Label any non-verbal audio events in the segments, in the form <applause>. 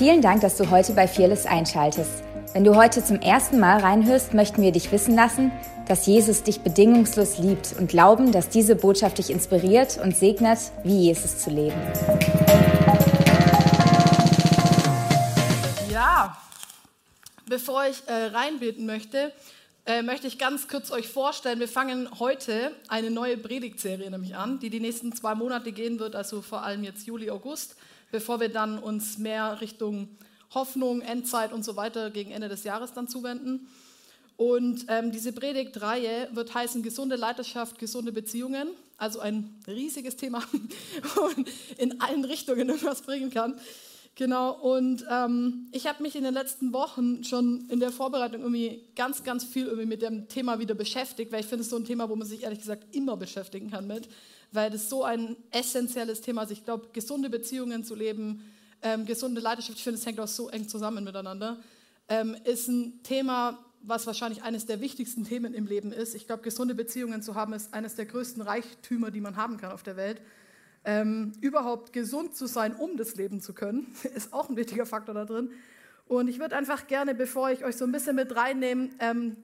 Vielen Dank, dass du heute bei Fearless einschaltest. Wenn du heute zum ersten Mal reinhörst, möchten wir dich wissen lassen, dass Jesus dich bedingungslos liebt und glauben, dass diese Botschaft dich inspiriert und segnet, wie Jesus zu leben. Ja, bevor ich äh, reinbeten möchte, äh, möchte ich ganz kurz euch vorstellen, wir fangen heute eine neue Predigtserie nämlich an, die die nächsten zwei Monate gehen wird, also vor allem jetzt Juli, August, bevor wir dann uns mehr Richtung Hoffnung, Endzeit und so weiter gegen Ende des Jahres dann zuwenden. Und ähm, diese Predigtreihe wird heißen gesunde Leiterschaft, gesunde Beziehungen. Also ein riesiges Thema <laughs> in allen Richtungen irgendwas bringen kann. Genau, und ähm, ich habe mich in den letzten Wochen schon in der Vorbereitung irgendwie ganz, ganz viel irgendwie mit dem Thema wieder beschäftigt, weil ich finde es so ein Thema, wo man sich ehrlich gesagt immer beschäftigen kann mit, weil das so ein essentielles Thema ist. Ich glaube, gesunde Beziehungen zu leben, ähm, gesunde Leidenschaft, ich finde, es hängt auch so eng zusammen miteinander, ähm, ist ein Thema, was wahrscheinlich eines der wichtigsten Themen im Leben ist. Ich glaube, gesunde Beziehungen zu haben, ist eines der größten Reichtümer, die man haben kann auf der Welt. Ähm, überhaupt gesund zu sein, um das Leben zu können, <laughs> ist auch ein wichtiger Faktor da drin. Und ich würde einfach gerne, bevor ich euch so ein bisschen mit reinnehme, ähm,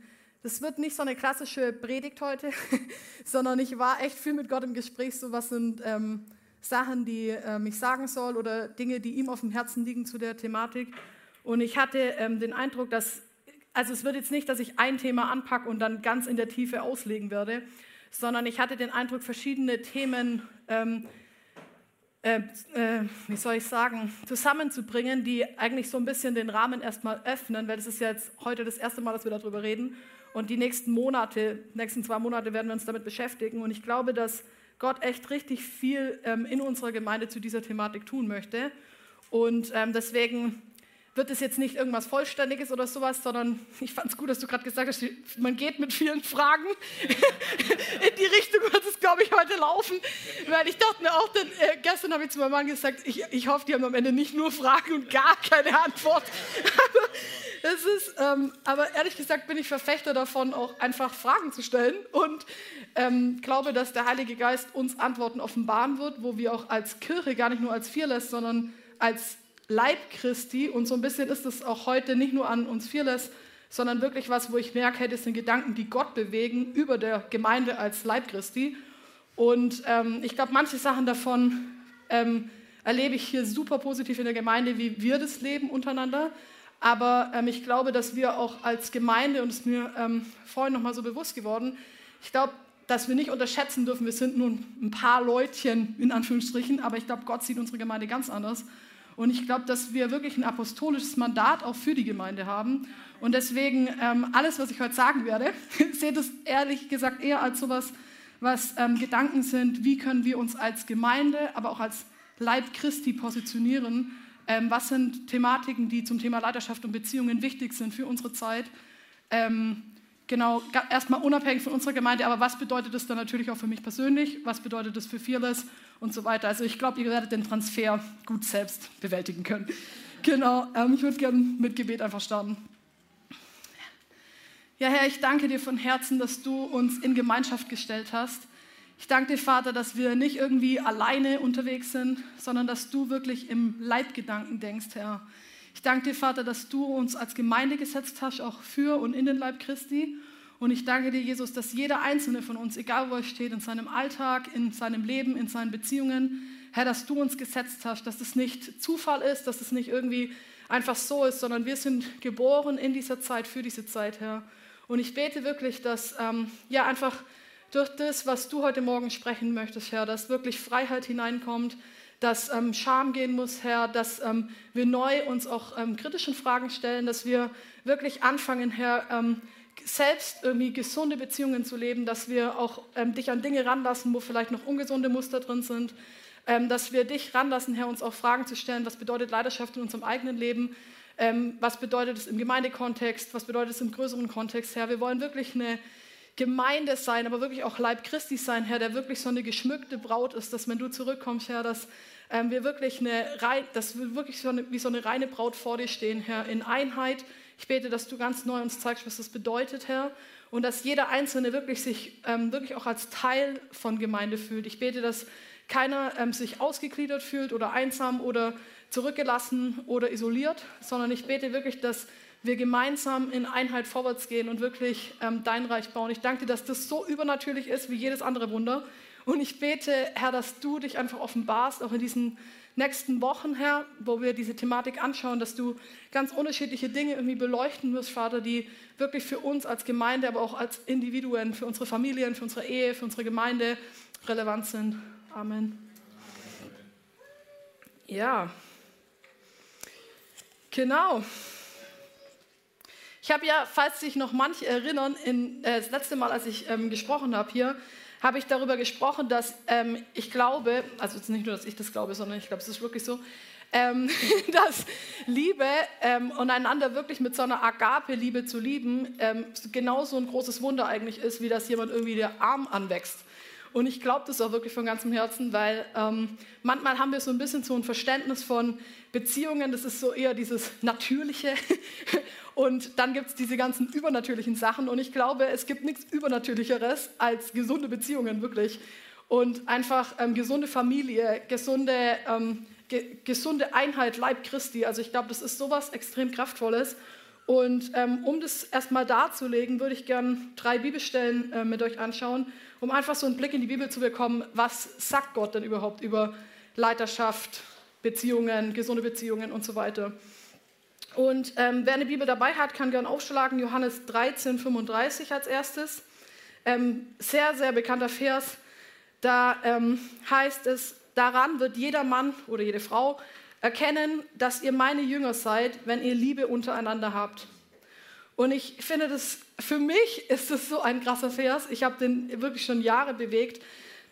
das wird nicht so eine klassische Predigt heute, <laughs> sondern ich war echt viel mit Gott im Gespräch, so was sind ähm, Sachen, die ähm, ich sagen soll oder Dinge, die ihm auf dem Herzen liegen zu der Thematik. Und ich hatte ähm, den Eindruck, dass, also es wird jetzt nicht, dass ich ein Thema anpacke und dann ganz in der Tiefe auslegen werde, sondern ich hatte den Eindruck, verschiedene Themen, ähm, äh, äh, wie soll ich sagen, zusammenzubringen, die eigentlich so ein bisschen den Rahmen erstmal öffnen, weil das ist ja jetzt heute das erste Mal, dass wir darüber reden. Und die nächsten Monate, nächsten zwei Monate werden wir uns damit beschäftigen. Und ich glaube, dass Gott echt richtig viel ähm, in unserer Gemeinde zu dieser Thematik tun möchte. Und ähm, deswegen wird es jetzt nicht irgendwas Vollständiges oder sowas, sondern <laughs> ich fand es gut, dass du gerade gesagt hast, man geht mit vielen Fragen. <laughs> In die Richtung wird es, glaube ich, heute laufen. Weil ich dachte mir auch, denn, äh, gestern habe ich zu meinem Mann gesagt, ich, ich hoffe, die haben am Ende nicht nur Fragen und gar keine Antwort. <laughs> Das ist, ähm, aber ehrlich gesagt bin ich Verfechter davon, auch einfach Fragen zu stellen und ähm, glaube, dass der Heilige Geist uns Antworten offenbaren wird, wo wir auch als Kirche, gar nicht nur als Fearless, sondern als Leib Christi und so ein bisschen ist es auch heute nicht nur an uns Fearless, sondern wirklich was, wo ich merke, hey, das sind Gedanken, die Gott bewegen über der Gemeinde als Leib Christi. Und ähm, ich glaube, manche Sachen davon ähm, erlebe ich hier super positiv in der Gemeinde, wie wir das leben untereinander. Aber ähm, ich glaube, dass wir auch als Gemeinde, und es ist mir ähm, vorhin nochmal so bewusst geworden, ich glaube, dass wir nicht unterschätzen dürfen, wir sind nun ein paar Leutchen in Anführungsstrichen, aber ich glaube, Gott sieht unsere Gemeinde ganz anders. Und ich glaube, dass wir wirklich ein apostolisches Mandat auch für die Gemeinde haben. Und deswegen ähm, alles, was ich heute sagen werde, <laughs> seht es ehrlich gesagt eher als sowas, was ähm, Gedanken sind, wie können wir uns als Gemeinde, aber auch als Leib Christi positionieren. Ähm, was sind Thematiken, die zum Thema Leiterschaft und Beziehungen wichtig sind für unsere Zeit? Ähm, genau, erstmal unabhängig von unserer Gemeinde, aber was bedeutet das dann natürlich auch für mich persönlich? Was bedeutet das für Fearless? Und so weiter. Also ich glaube, ihr werdet den Transfer gut selbst bewältigen können. Genau, ähm, ich würde gerne mit Gebet einfach starten. Ja, Herr, ich danke dir von Herzen, dass du uns in Gemeinschaft gestellt hast. Ich danke dir, Vater, dass wir nicht irgendwie alleine unterwegs sind, sondern dass du wirklich im Leibgedanken denkst, Herr. Ich danke dir, Vater, dass du uns als Gemeinde gesetzt hast, auch für und in den Leib Christi. Und ich danke dir, Jesus, dass jeder einzelne von uns, egal wo er steht, in seinem Alltag, in seinem Leben, in seinen Beziehungen, Herr, dass du uns gesetzt hast, dass es nicht Zufall ist, dass es nicht irgendwie einfach so ist, sondern wir sind geboren in dieser Zeit, für diese Zeit, Herr. Und ich bete wirklich, dass ähm, ja einfach durch das, was du heute Morgen sprechen möchtest, Herr, dass wirklich Freiheit hineinkommt, dass ähm, Scham gehen muss, Herr, dass ähm, wir neu uns auch ähm, kritischen Fragen stellen, dass wir wirklich anfangen, Herr, ähm, selbst irgendwie gesunde Beziehungen zu leben, dass wir auch ähm, dich an Dinge ranlassen, wo vielleicht noch ungesunde Muster drin sind, ähm, dass wir dich ranlassen, Herr, uns auch Fragen zu stellen, was bedeutet Leidenschaft in unserem eigenen Leben, ähm, was bedeutet es im Gemeindekontext, was bedeutet es im größeren Kontext, Herr. Wir wollen wirklich eine Gemeinde sein, aber wirklich auch Leib Christi sein, Herr, der wirklich so eine geschmückte Braut ist, dass wenn du zurückkommst, Herr, dass ähm, wir wirklich eine, dass wir wirklich so eine, wie so eine reine Braut vor dir stehen, Herr, in Einheit, ich bete, dass du ganz neu uns zeigst, was das bedeutet, Herr. Und dass jeder Einzelne wirklich sich ähm, wirklich auch als Teil von Gemeinde fühlt. Ich bete, dass keiner ähm, sich ausgegliedert fühlt oder einsam oder zurückgelassen oder isoliert, sondern ich bete wirklich, dass wir gemeinsam in Einheit vorwärts gehen und wirklich ähm, dein Reich bauen. Ich danke dir, dass das so übernatürlich ist wie jedes andere Wunder. Und ich bete, Herr, dass du dich einfach offenbarst, auch in diesen nächsten Wochen, Herr, wo wir diese Thematik anschauen, dass du ganz unterschiedliche Dinge irgendwie beleuchten wirst, Vater, die wirklich für uns als Gemeinde, aber auch als Individuen, für unsere Familien, für unsere Ehe, für unsere Gemeinde relevant sind. Amen. Ja, genau. Ich habe ja, falls sich noch manche erinnern, in, äh, das letzte Mal, als ich ähm, gesprochen habe hier, habe ich darüber gesprochen, dass ähm, ich glaube, also nicht nur, dass ich das glaube, sondern ich glaube, es ist wirklich so, ähm, <laughs> dass Liebe ähm, und einander wirklich mit so einer Agape-Liebe zu lieben, ähm, genauso ein großes Wunder eigentlich ist, wie dass jemand irgendwie der Arm anwächst. Und ich glaube das auch wirklich von ganzem Herzen, weil ähm, manchmal haben wir so ein bisschen so ein Verständnis von Beziehungen, das ist so eher dieses Natürliche. <laughs> Und dann gibt es diese ganzen übernatürlichen Sachen. Und ich glaube, es gibt nichts Übernatürlicheres als gesunde Beziehungen, wirklich. Und einfach ähm, gesunde Familie, gesunde, ähm, ge gesunde Einheit, Leib Christi. Also ich glaube, das ist sowas extrem Kraftvolles. Und ähm, um das erstmal darzulegen, würde ich gerne drei Bibelstellen äh, mit euch anschauen, um einfach so einen Blick in die Bibel zu bekommen, was sagt Gott denn überhaupt über Leiterschaft, Beziehungen, gesunde Beziehungen und so weiter. Und ähm, wer eine Bibel dabei hat, kann gern aufschlagen, Johannes 13, 35 als erstes. Ähm, sehr, sehr bekannter Vers. Da ähm, heißt es, daran wird jeder Mann oder jede Frau erkennen, dass ihr meine Jünger seid, wenn ihr Liebe untereinander habt. Und ich finde das, für mich ist das so ein krasser Vers. Ich habe den wirklich schon Jahre bewegt.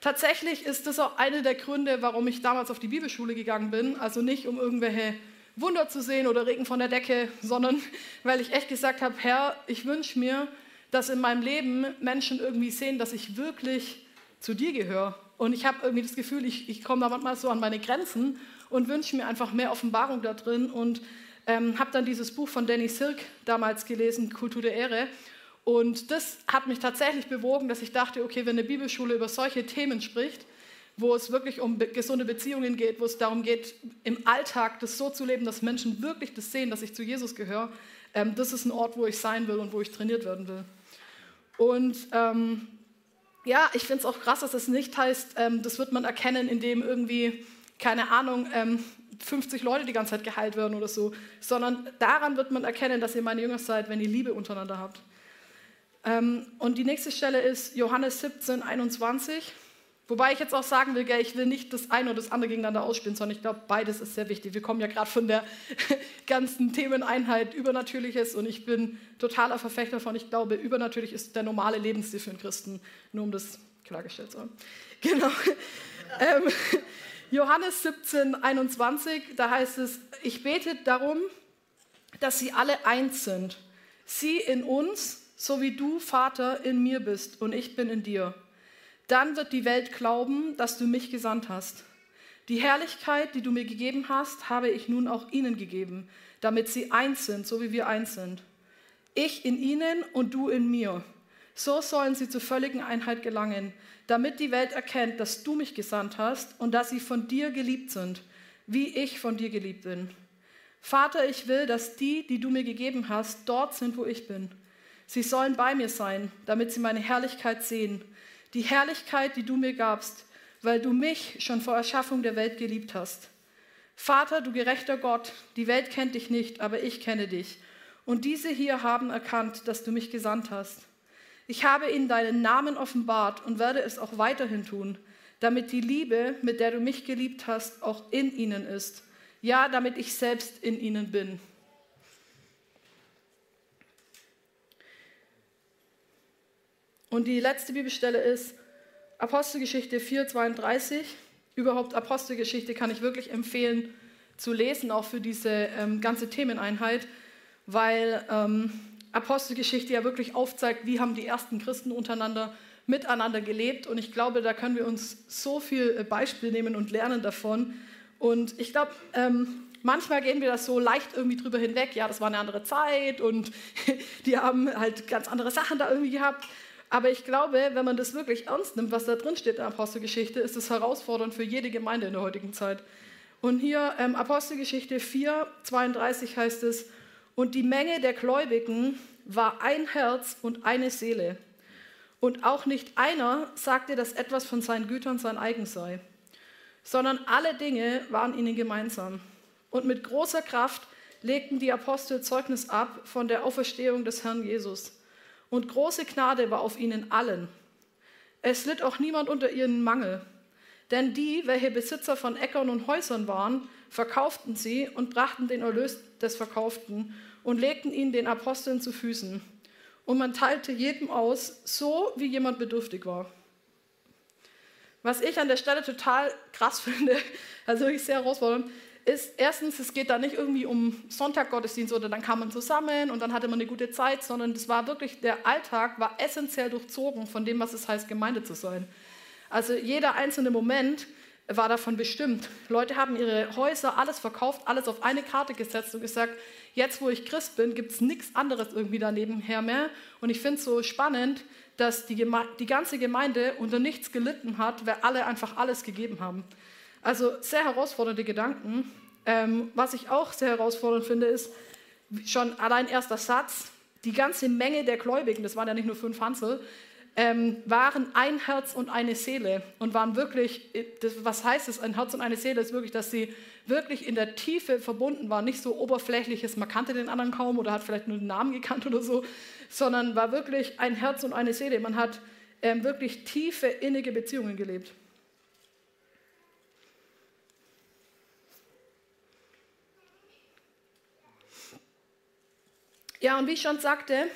Tatsächlich ist das auch einer der Gründe, warum ich damals auf die Bibelschule gegangen bin. Also nicht um irgendwelche Wunder zu sehen oder Regen von der Decke, sondern <laughs> weil ich echt gesagt habe, Herr, ich wünsche mir, dass in meinem Leben Menschen irgendwie sehen, dass ich wirklich zu dir gehöre. Und ich habe irgendwie das Gefühl, ich, ich komme da manchmal so an meine Grenzen und wünsche mir einfach mehr Offenbarung da drin. Und ähm, habe dann dieses Buch von Danny Silk damals gelesen, Kultur der Ehre. Und das hat mich tatsächlich bewogen, dass ich dachte, okay, wenn eine Bibelschule über solche Themen spricht, wo es wirklich um gesunde Beziehungen geht, wo es darum geht, im Alltag das so zu leben, dass Menschen wirklich das sehen, dass ich zu Jesus gehöre, ähm, das ist ein Ort, wo ich sein will und wo ich trainiert werden will. Und ähm, ja, ich finde es auch krass, dass das nicht heißt, ähm, das wird man erkennen, indem irgendwie, keine Ahnung, 50 ähm, Leute die ganze Zeit geheilt werden oder so, sondern daran wird man erkennen, dass ihr meine Jünger seid, wenn ihr Liebe untereinander habt. Ähm, und die nächste Stelle ist Johannes 17, 21. Wobei ich jetzt auch sagen will, ich will nicht das eine oder das andere gegeneinander ausspielen, sondern ich glaube, beides ist sehr wichtig. Wir kommen ja gerade von der <laughs> ganzen Themeneinheit Übernatürliches und ich bin totaler Verfechter von, ich glaube, übernatürlich ist der normale Lebensstil für einen Christen, nur um das klargestellt zu haben. <laughs> Genau. ähm, Johannes 17, 21, da heißt es, ich bete darum, dass sie alle eins sind. Sie in uns, so wie du, Vater, in mir bist und ich bin in dir dann wird die Welt glauben, dass du mich gesandt hast. Die Herrlichkeit, die du mir gegeben hast, habe ich nun auch ihnen gegeben, damit sie eins sind, so wie wir eins sind. Ich in ihnen und du in mir. So sollen sie zur völligen Einheit gelangen, damit die Welt erkennt, dass du mich gesandt hast und dass sie von dir geliebt sind, wie ich von dir geliebt bin. Vater, ich will, dass die, die du mir gegeben hast, dort sind, wo ich bin. Sie sollen bei mir sein, damit sie meine Herrlichkeit sehen die Herrlichkeit, die du mir gabst, weil du mich schon vor Erschaffung der Welt geliebt hast. Vater, du gerechter Gott, die Welt kennt dich nicht, aber ich kenne dich. Und diese hier haben erkannt, dass du mich gesandt hast. Ich habe ihnen deinen Namen offenbart und werde es auch weiterhin tun, damit die Liebe, mit der du mich geliebt hast, auch in ihnen ist. Ja, damit ich selbst in ihnen bin. Und die letzte Bibelstelle ist Apostelgeschichte 4,32. Überhaupt Apostelgeschichte kann ich wirklich empfehlen zu lesen, auch für diese ähm, ganze Themeneinheit, weil ähm, Apostelgeschichte ja wirklich aufzeigt, wie haben die ersten Christen untereinander miteinander gelebt. Und ich glaube, da können wir uns so viel äh, Beispiel nehmen und lernen davon. Und ich glaube, ähm, manchmal gehen wir das so leicht irgendwie drüber hinweg. Ja, das war eine andere Zeit und <laughs> die haben halt ganz andere Sachen da irgendwie gehabt. Aber ich glaube, wenn man das wirklich ernst nimmt, was da drin steht in der Apostelgeschichte, ist es herausfordernd für jede Gemeinde in der heutigen Zeit. Und hier ähm, Apostelgeschichte 4, 32 heißt es, und die Menge der Gläubigen war ein Herz und eine Seele. Und auch nicht einer sagte, dass etwas von seinen Gütern sein eigen sei, sondern alle Dinge waren ihnen gemeinsam. Und mit großer Kraft legten die Apostel Zeugnis ab von der Auferstehung des Herrn Jesus. Und große Gnade war auf ihnen allen. Es litt auch niemand unter ihren Mangel. Denn die, welche Besitzer von Äckern und Häusern waren, verkauften sie und brachten den Erlös des Verkauften und legten ihn den Aposteln zu Füßen. Und man teilte jedem aus, so wie jemand bedürftig war. Was ich an der Stelle total krass <laughs> finde, also wirklich sehr herausfordernd, ist erstens, es geht da nicht irgendwie um Sonntaggottesdienst oder dann kam man zusammen und dann hatte man eine gute Zeit, sondern das war wirklich, der Alltag war essentiell durchzogen von dem, was es heißt, Gemeinde zu sein. Also jeder einzelne Moment war davon bestimmt. Leute haben ihre Häuser, alles verkauft, alles auf eine Karte gesetzt und gesagt, jetzt wo ich Christ bin, gibt es nichts anderes irgendwie daneben her mehr. Und ich finde es so spannend, dass die, die ganze Gemeinde unter nichts gelitten hat, weil alle einfach alles gegeben haben. Also sehr herausfordernde Gedanken. Ähm, was ich auch sehr herausfordernd finde, ist schon allein erster Satz, die ganze Menge der Gläubigen, das waren ja nicht nur fünf Hansel, ähm, waren ein Herz und eine Seele und waren wirklich, äh, das, was heißt es, ein Herz und eine Seele, ist wirklich, dass sie wirklich in der Tiefe verbunden waren, nicht so oberflächliches, man kannte den anderen kaum oder hat vielleicht nur den Namen gekannt oder so, sondern war wirklich ein Herz und eine Seele. Man hat ähm, wirklich tiefe, innige Beziehungen gelebt. Ja, und wie ich schon sagte,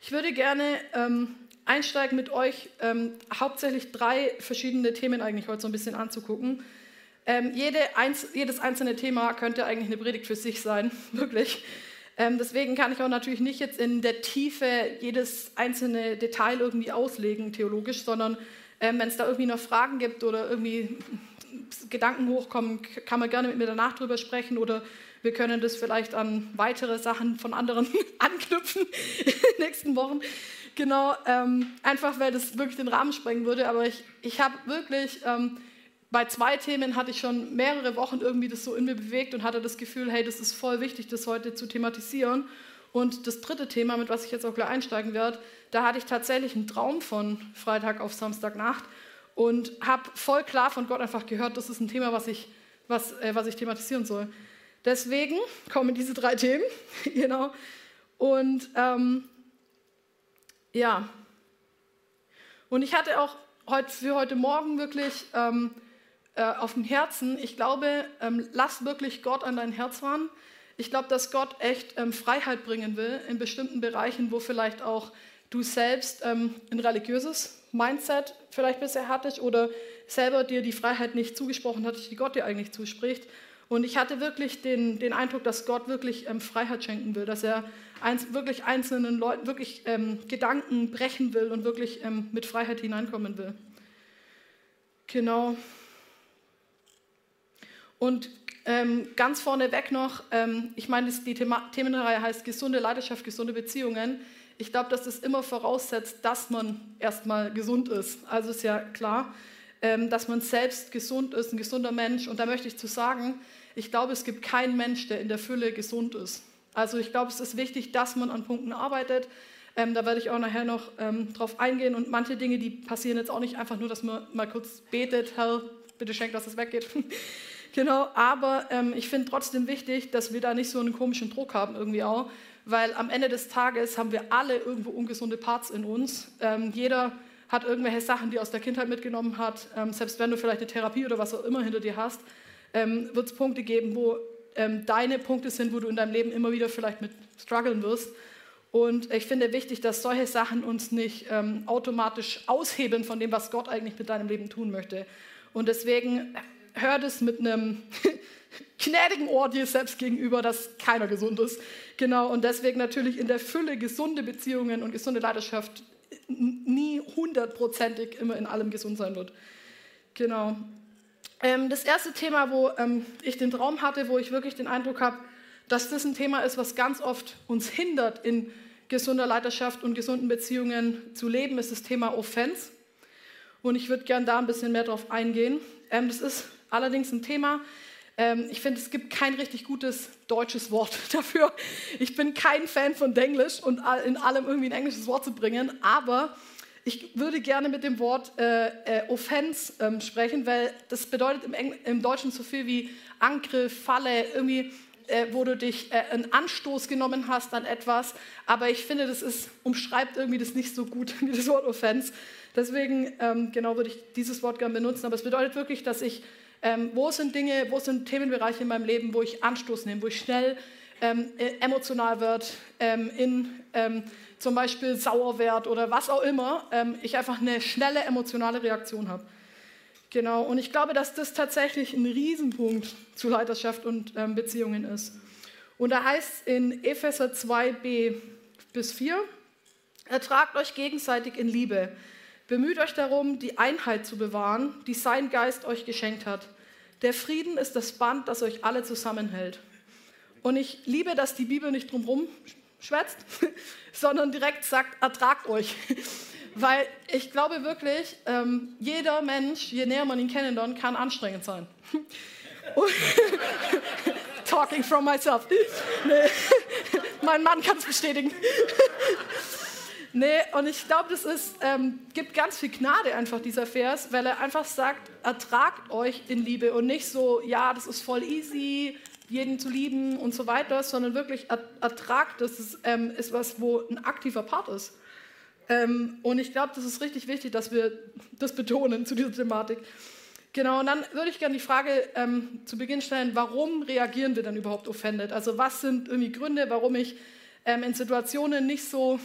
ich würde gerne ähm, einsteigen mit euch, ähm, hauptsächlich drei verschiedene Themen eigentlich heute so ein bisschen anzugucken. Ähm, jede, eins, jedes einzelne Thema könnte eigentlich eine Predigt für sich sein, <laughs> wirklich. Ähm, deswegen kann ich auch natürlich nicht jetzt in der Tiefe jedes einzelne Detail irgendwie auslegen, theologisch, sondern ähm, wenn es da irgendwie noch Fragen gibt oder irgendwie Gedanken hochkommen, kann man gerne mit mir danach drüber sprechen oder wir können das vielleicht an weitere Sachen von anderen <laughs> anknüpfen in den nächsten Wochen. Genau, ähm, einfach weil das wirklich den Rahmen sprengen würde. Aber ich, ich habe wirklich, ähm, bei zwei Themen hatte ich schon mehrere Wochen irgendwie das so in mir bewegt und hatte das Gefühl, hey, das ist voll wichtig, das heute zu thematisieren. Und das dritte Thema, mit was ich jetzt auch gleich einsteigen werde, da hatte ich tatsächlich einen Traum von Freitag auf Samstagnacht und habe voll klar von Gott einfach gehört, das ist ein Thema, was ich, was, äh, was ich thematisieren soll. Deswegen kommen diese drei Themen, <laughs> genau. Und ähm, ja. Und ich hatte auch heute, für heute Morgen wirklich ähm, äh, auf dem Herzen, ich glaube, ähm, lass wirklich Gott an dein Herz ran. Ich glaube, dass Gott echt ähm, Freiheit bringen will in bestimmten Bereichen, wo vielleicht auch du selbst ähm, ein religiöses Mindset vielleicht bisher hattest oder selber dir die Freiheit nicht zugesprochen hattest, die Gott dir eigentlich zuspricht. Und ich hatte wirklich den, den Eindruck, dass Gott wirklich ähm, Freiheit schenken will, dass er eins, wirklich einzelnen Leuten wirklich ähm, Gedanken brechen will und wirklich ähm, mit Freiheit hineinkommen will. Genau. Und ähm, ganz vorneweg noch, ähm, ich meine, die Thema Themenreihe heißt gesunde Leidenschaft, gesunde Beziehungen. Ich glaube, dass das immer voraussetzt, dass man erstmal gesund ist. Also ist ja klar, ähm, dass man selbst gesund ist, ein gesunder Mensch. Und da möchte ich zu sagen, ich glaube, es gibt keinen Mensch, der in der Fülle gesund ist. Also ich glaube, es ist wichtig, dass man an Punkten arbeitet. Ähm, da werde ich auch nachher noch ähm, drauf eingehen. Und manche Dinge, die passieren jetzt auch nicht einfach nur, dass man mal kurz betet, Herr, bitte schenk, dass es weggeht. <laughs> genau, aber ähm, ich finde trotzdem wichtig, dass wir da nicht so einen komischen Druck haben irgendwie auch, weil am Ende des Tages haben wir alle irgendwo ungesunde Parts in uns. Ähm, jeder hat irgendwelche Sachen, die er aus der Kindheit mitgenommen hat. Ähm, selbst wenn du vielleicht eine Therapie oder was auch immer hinter dir hast, ähm, wird es Punkte geben, wo ähm, deine Punkte sind, wo du in deinem Leben immer wieder vielleicht mit strugglen wirst. Und ich finde wichtig, dass solche Sachen uns nicht ähm, automatisch aushebeln von dem, was Gott eigentlich mit deinem Leben tun möchte. Und deswegen hör das mit einem <laughs> gnädigen Ohr dir selbst gegenüber, dass keiner gesund ist. Genau, und deswegen natürlich in der Fülle gesunde Beziehungen und gesunde Leidenschaft nie hundertprozentig immer in allem gesund sein wird. Genau. Ähm, das erste Thema, wo ähm, ich den Traum hatte, wo ich wirklich den Eindruck habe, dass das ein Thema ist, was ganz oft uns hindert, in gesunder Leiterschaft und gesunden Beziehungen zu leben, ist das Thema Offense. Und ich würde gerne da ein bisschen mehr drauf eingehen. Ähm, das ist allerdings ein Thema, ich finde, es gibt kein richtig gutes deutsches Wort <laughs> dafür. Ich bin kein Fan von Denglisch und in allem irgendwie ein englisches Wort zu bringen, aber ich würde gerne mit dem Wort äh, äh, Offense ähm, sprechen, weil das bedeutet im, Engl im Deutschen so viel wie Angriff, Falle, irgendwie, äh, wo du dich äh, einen Anstoß genommen hast an etwas. Aber ich finde, das ist, umschreibt irgendwie das nicht so gut <laughs> wie das Wort Offense. Deswegen, ähm, genau, würde ich dieses Wort gerne benutzen. Aber es bedeutet wirklich, dass ich, ähm, wo sind Dinge, wo sind Themenbereiche in meinem Leben, wo ich Anstoß nehme, wo ich schnell ähm, äh, emotional wird, ähm, in ähm, zum Beispiel sauer werde oder was auch immer, ähm, ich einfach eine schnelle emotionale Reaktion habe. Genau, und ich glaube, dass das tatsächlich ein Riesenpunkt zu Leiterschaft und ähm, Beziehungen ist. Und da heißt es in Epheser 2b bis 4, ertragt euch gegenseitig in Liebe. Bemüht euch darum, die Einheit zu bewahren, die sein Geist euch geschenkt hat. Der Frieden ist das Band, das euch alle zusammenhält. Und ich liebe, dass die Bibel nicht drumherum schwätzt, <laughs> sondern direkt sagt, ertragt euch. <laughs> Weil ich glaube wirklich, ähm, jeder Mensch, je näher man ihn kennenlernt, kann anstrengend sein. <laughs> Talking from myself. Nee. mein Mann kann es bestätigen. nee, und ich glaube, das ist, ähm, gibt ganz viel Gnade einfach dieser Vers, weil er einfach sagt, ertragt euch in Liebe und nicht so, ja, das ist voll easy, jeden zu lieben und so weiter, sondern wirklich Ertrag, das ist, ähm, ist was, wo ein aktiver Part ist. Ähm, und ich glaube, das ist richtig wichtig, dass wir das betonen zu dieser Thematik. Genau, und dann würde ich gerne die Frage ähm, zu Beginn stellen, warum reagieren wir dann überhaupt offended? Also was sind irgendwie Gründe, warum ich ähm, in Situationen nicht so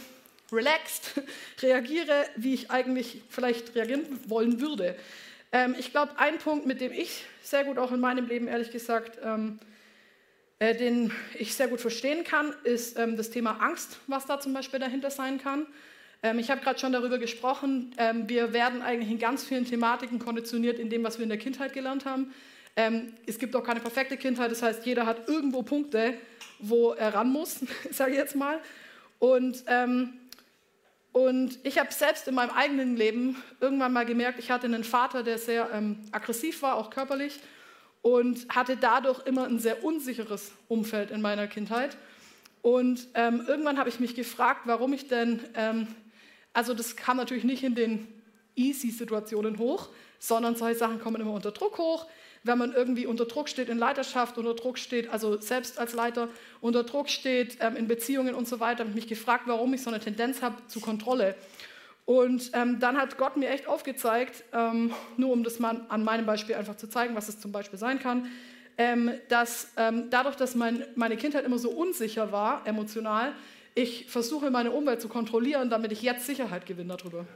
relaxed <laughs> reagiere, wie ich eigentlich vielleicht reagieren wollen würde? Ähm, ich glaube, ein Punkt, mit dem ich sehr gut auch in meinem Leben, ehrlich gesagt, ähm, äh, den ich sehr gut verstehen kann, ist ähm, das Thema Angst, was da zum Beispiel dahinter sein kann. Ähm, ich habe gerade schon darüber gesprochen, ähm, wir werden eigentlich in ganz vielen Thematiken konditioniert in dem, was wir in der Kindheit gelernt haben. Ähm, es gibt auch keine perfekte Kindheit, das heißt, jeder hat irgendwo Punkte, wo er ran muss, <laughs> sage ich jetzt mal. Und, ähm, und ich habe selbst in meinem eigenen Leben irgendwann mal gemerkt, ich hatte einen Vater, der sehr ähm, aggressiv war, auch körperlich und hatte dadurch immer ein sehr unsicheres Umfeld in meiner Kindheit. Und ähm, irgendwann habe ich mich gefragt, warum ich denn, ähm, also das kam natürlich nicht in den Easy-Situationen hoch, sondern solche Sachen kommen immer unter Druck hoch. Wenn man irgendwie unter Druck steht in Leiterschaft, unter Druck steht, also selbst als Leiter, unter Druck steht ähm, in Beziehungen und so weiter, habe ich mich gefragt, warum ich so eine Tendenz habe zu Kontrolle. Und ähm, dann hat Gott mir echt aufgezeigt, ähm, nur um das mal an meinem Beispiel einfach zu zeigen, was es zum Beispiel sein kann, ähm, dass ähm, dadurch, dass mein, meine Kindheit immer so unsicher war, emotional, ich versuche, meine Umwelt zu kontrollieren, damit ich jetzt Sicherheit gewinne darüber.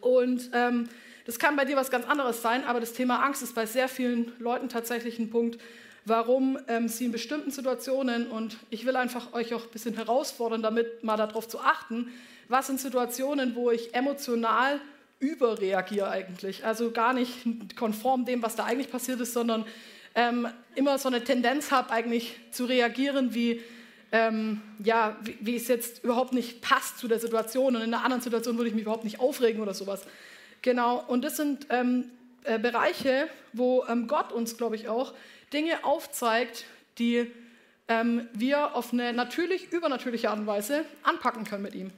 Und ähm, das kann bei dir was ganz anderes sein, aber das Thema Angst ist bei sehr vielen Leuten tatsächlich ein Punkt, warum ähm, sie in bestimmten Situationen, und ich will einfach euch auch ein bisschen herausfordern, damit mal darauf zu achten, was sind Situationen, wo ich emotional überreagiere eigentlich. Also gar nicht konform dem, was da eigentlich passiert ist, sondern ähm, immer so eine Tendenz habe, eigentlich zu reagieren, wie, ähm, ja, wie, wie, es jetzt überhaupt nicht passt zu der Situation. Und in einer anderen Situation würde ich mich überhaupt nicht aufregen oder sowas. Genau, und das sind ähm, äh, Bereiche, wo ähm, Gott uns, glaube ich, auch Dinge aufzeigt, die ähm, wir auf eine natürlich übernatürliche Art und Weise anpacken können mit ihm.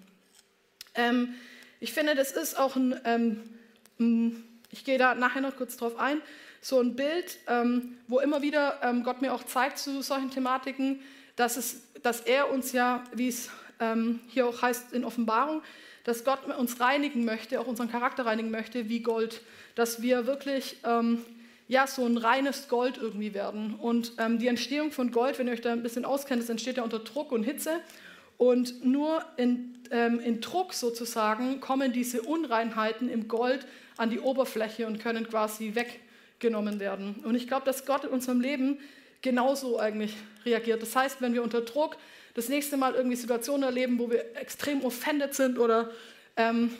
Ähm, ich finde, das ist auch ein, ähm, ich gehe da nachher noch kurz drauf ein, so ein Bild, ähm, wo immer wieder ähm, Gott mir auch zeigt zu solchen Thematiken, dass, es, dass er uns ja, wie es ähm, hier auch heißt in Offenbarung, dass Gott uns reinigen möchte, auch unseren Charakter reinigen möchte, wie Gold, dass wir wirklich ähm, ja, so ein reines Gold irgendwie werden. Und ähm, die Entstehung von Gold, wenn ihr euch da ein bisschen auskennt, das entsteht ja unter Druck und Hitze. Und nur in, ähm, in Druck sozusagen kommen diese Unreinheiten im Gold an die Oberfläche und können quasi weggenommen werden. Und ich glaube, dass Gott in unserem Leben genauso eigentlich reagiert. Das heißt, wenn wir unter Druck das nächste Mal irgendwie Situationen erleben, wo wir extrem offended sind oder ähm,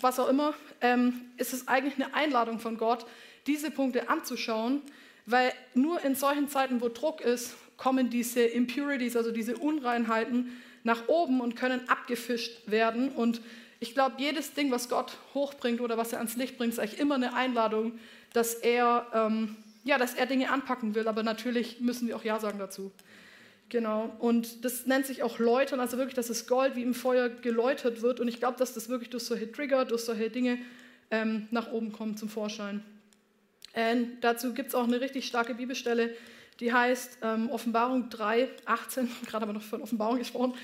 was auch immer, ähm, ist es eigentlich eine Einladung von Gott, diese Punkte anzuschauen, weil nur in solchen Zeiten, wo Druck ist, kommen diese Impurities, also diese Unreinheiten, nach oben und können abgefischt werden. Und ich glaube, jedes Ding, was Gott hochbringt oder was er ans Licht bringt, ist eigentlich immer eine Einladung, dass er ähm, ja, dass er Dinge anpacken will, aber natürlich müssen wir auch Ja sagen dazu. Genau, und das nennt sich auch Läutern, also wirklich, dass das Gold wie im Feuer geläutert wird. Und ich glaube, dass das wirklich durch solche Trigger, durch solche Dinge ähm, nach oben kommt zum Vorschein. Und dazu gibt es auch eine richtig starke Bibelstelle, die heißt ähm, Offenbarung 3, 18, <laughs> gerade aber noch von Offenbarung gesprochen.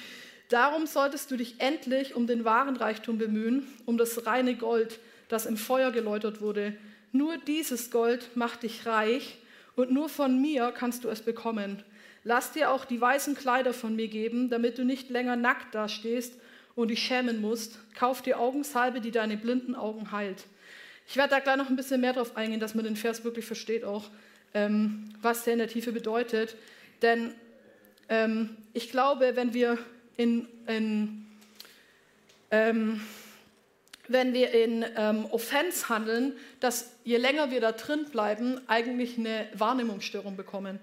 Darum solltest du dich endlich um den wahren Reichtum bemühen, um das reine Gold, das im Feuer geläutert wurde. Nur dieses Gold macht dich reich und nur von mir kannst du es bekommen. Lass dir auch die weißen Kleider von mir geben, damit du nicht länger nackt dastehst und dich schämen musst. Kauf dir Augensalbe, die deine blinden Augen heilt. Ich werde da gleich noch ein bisschen mehr drauf eingehen, dass man den Vers wirklich versteht auch, ähm, was der in der Tiefe bedeutet. Denn ähm, ich glaube, wenn wir in, in ähm, wenn wir in ähm, Offense handeln, dass je länger wir da drin bleiben, eigentlich eine Wahrnehmungsstörung bekommen.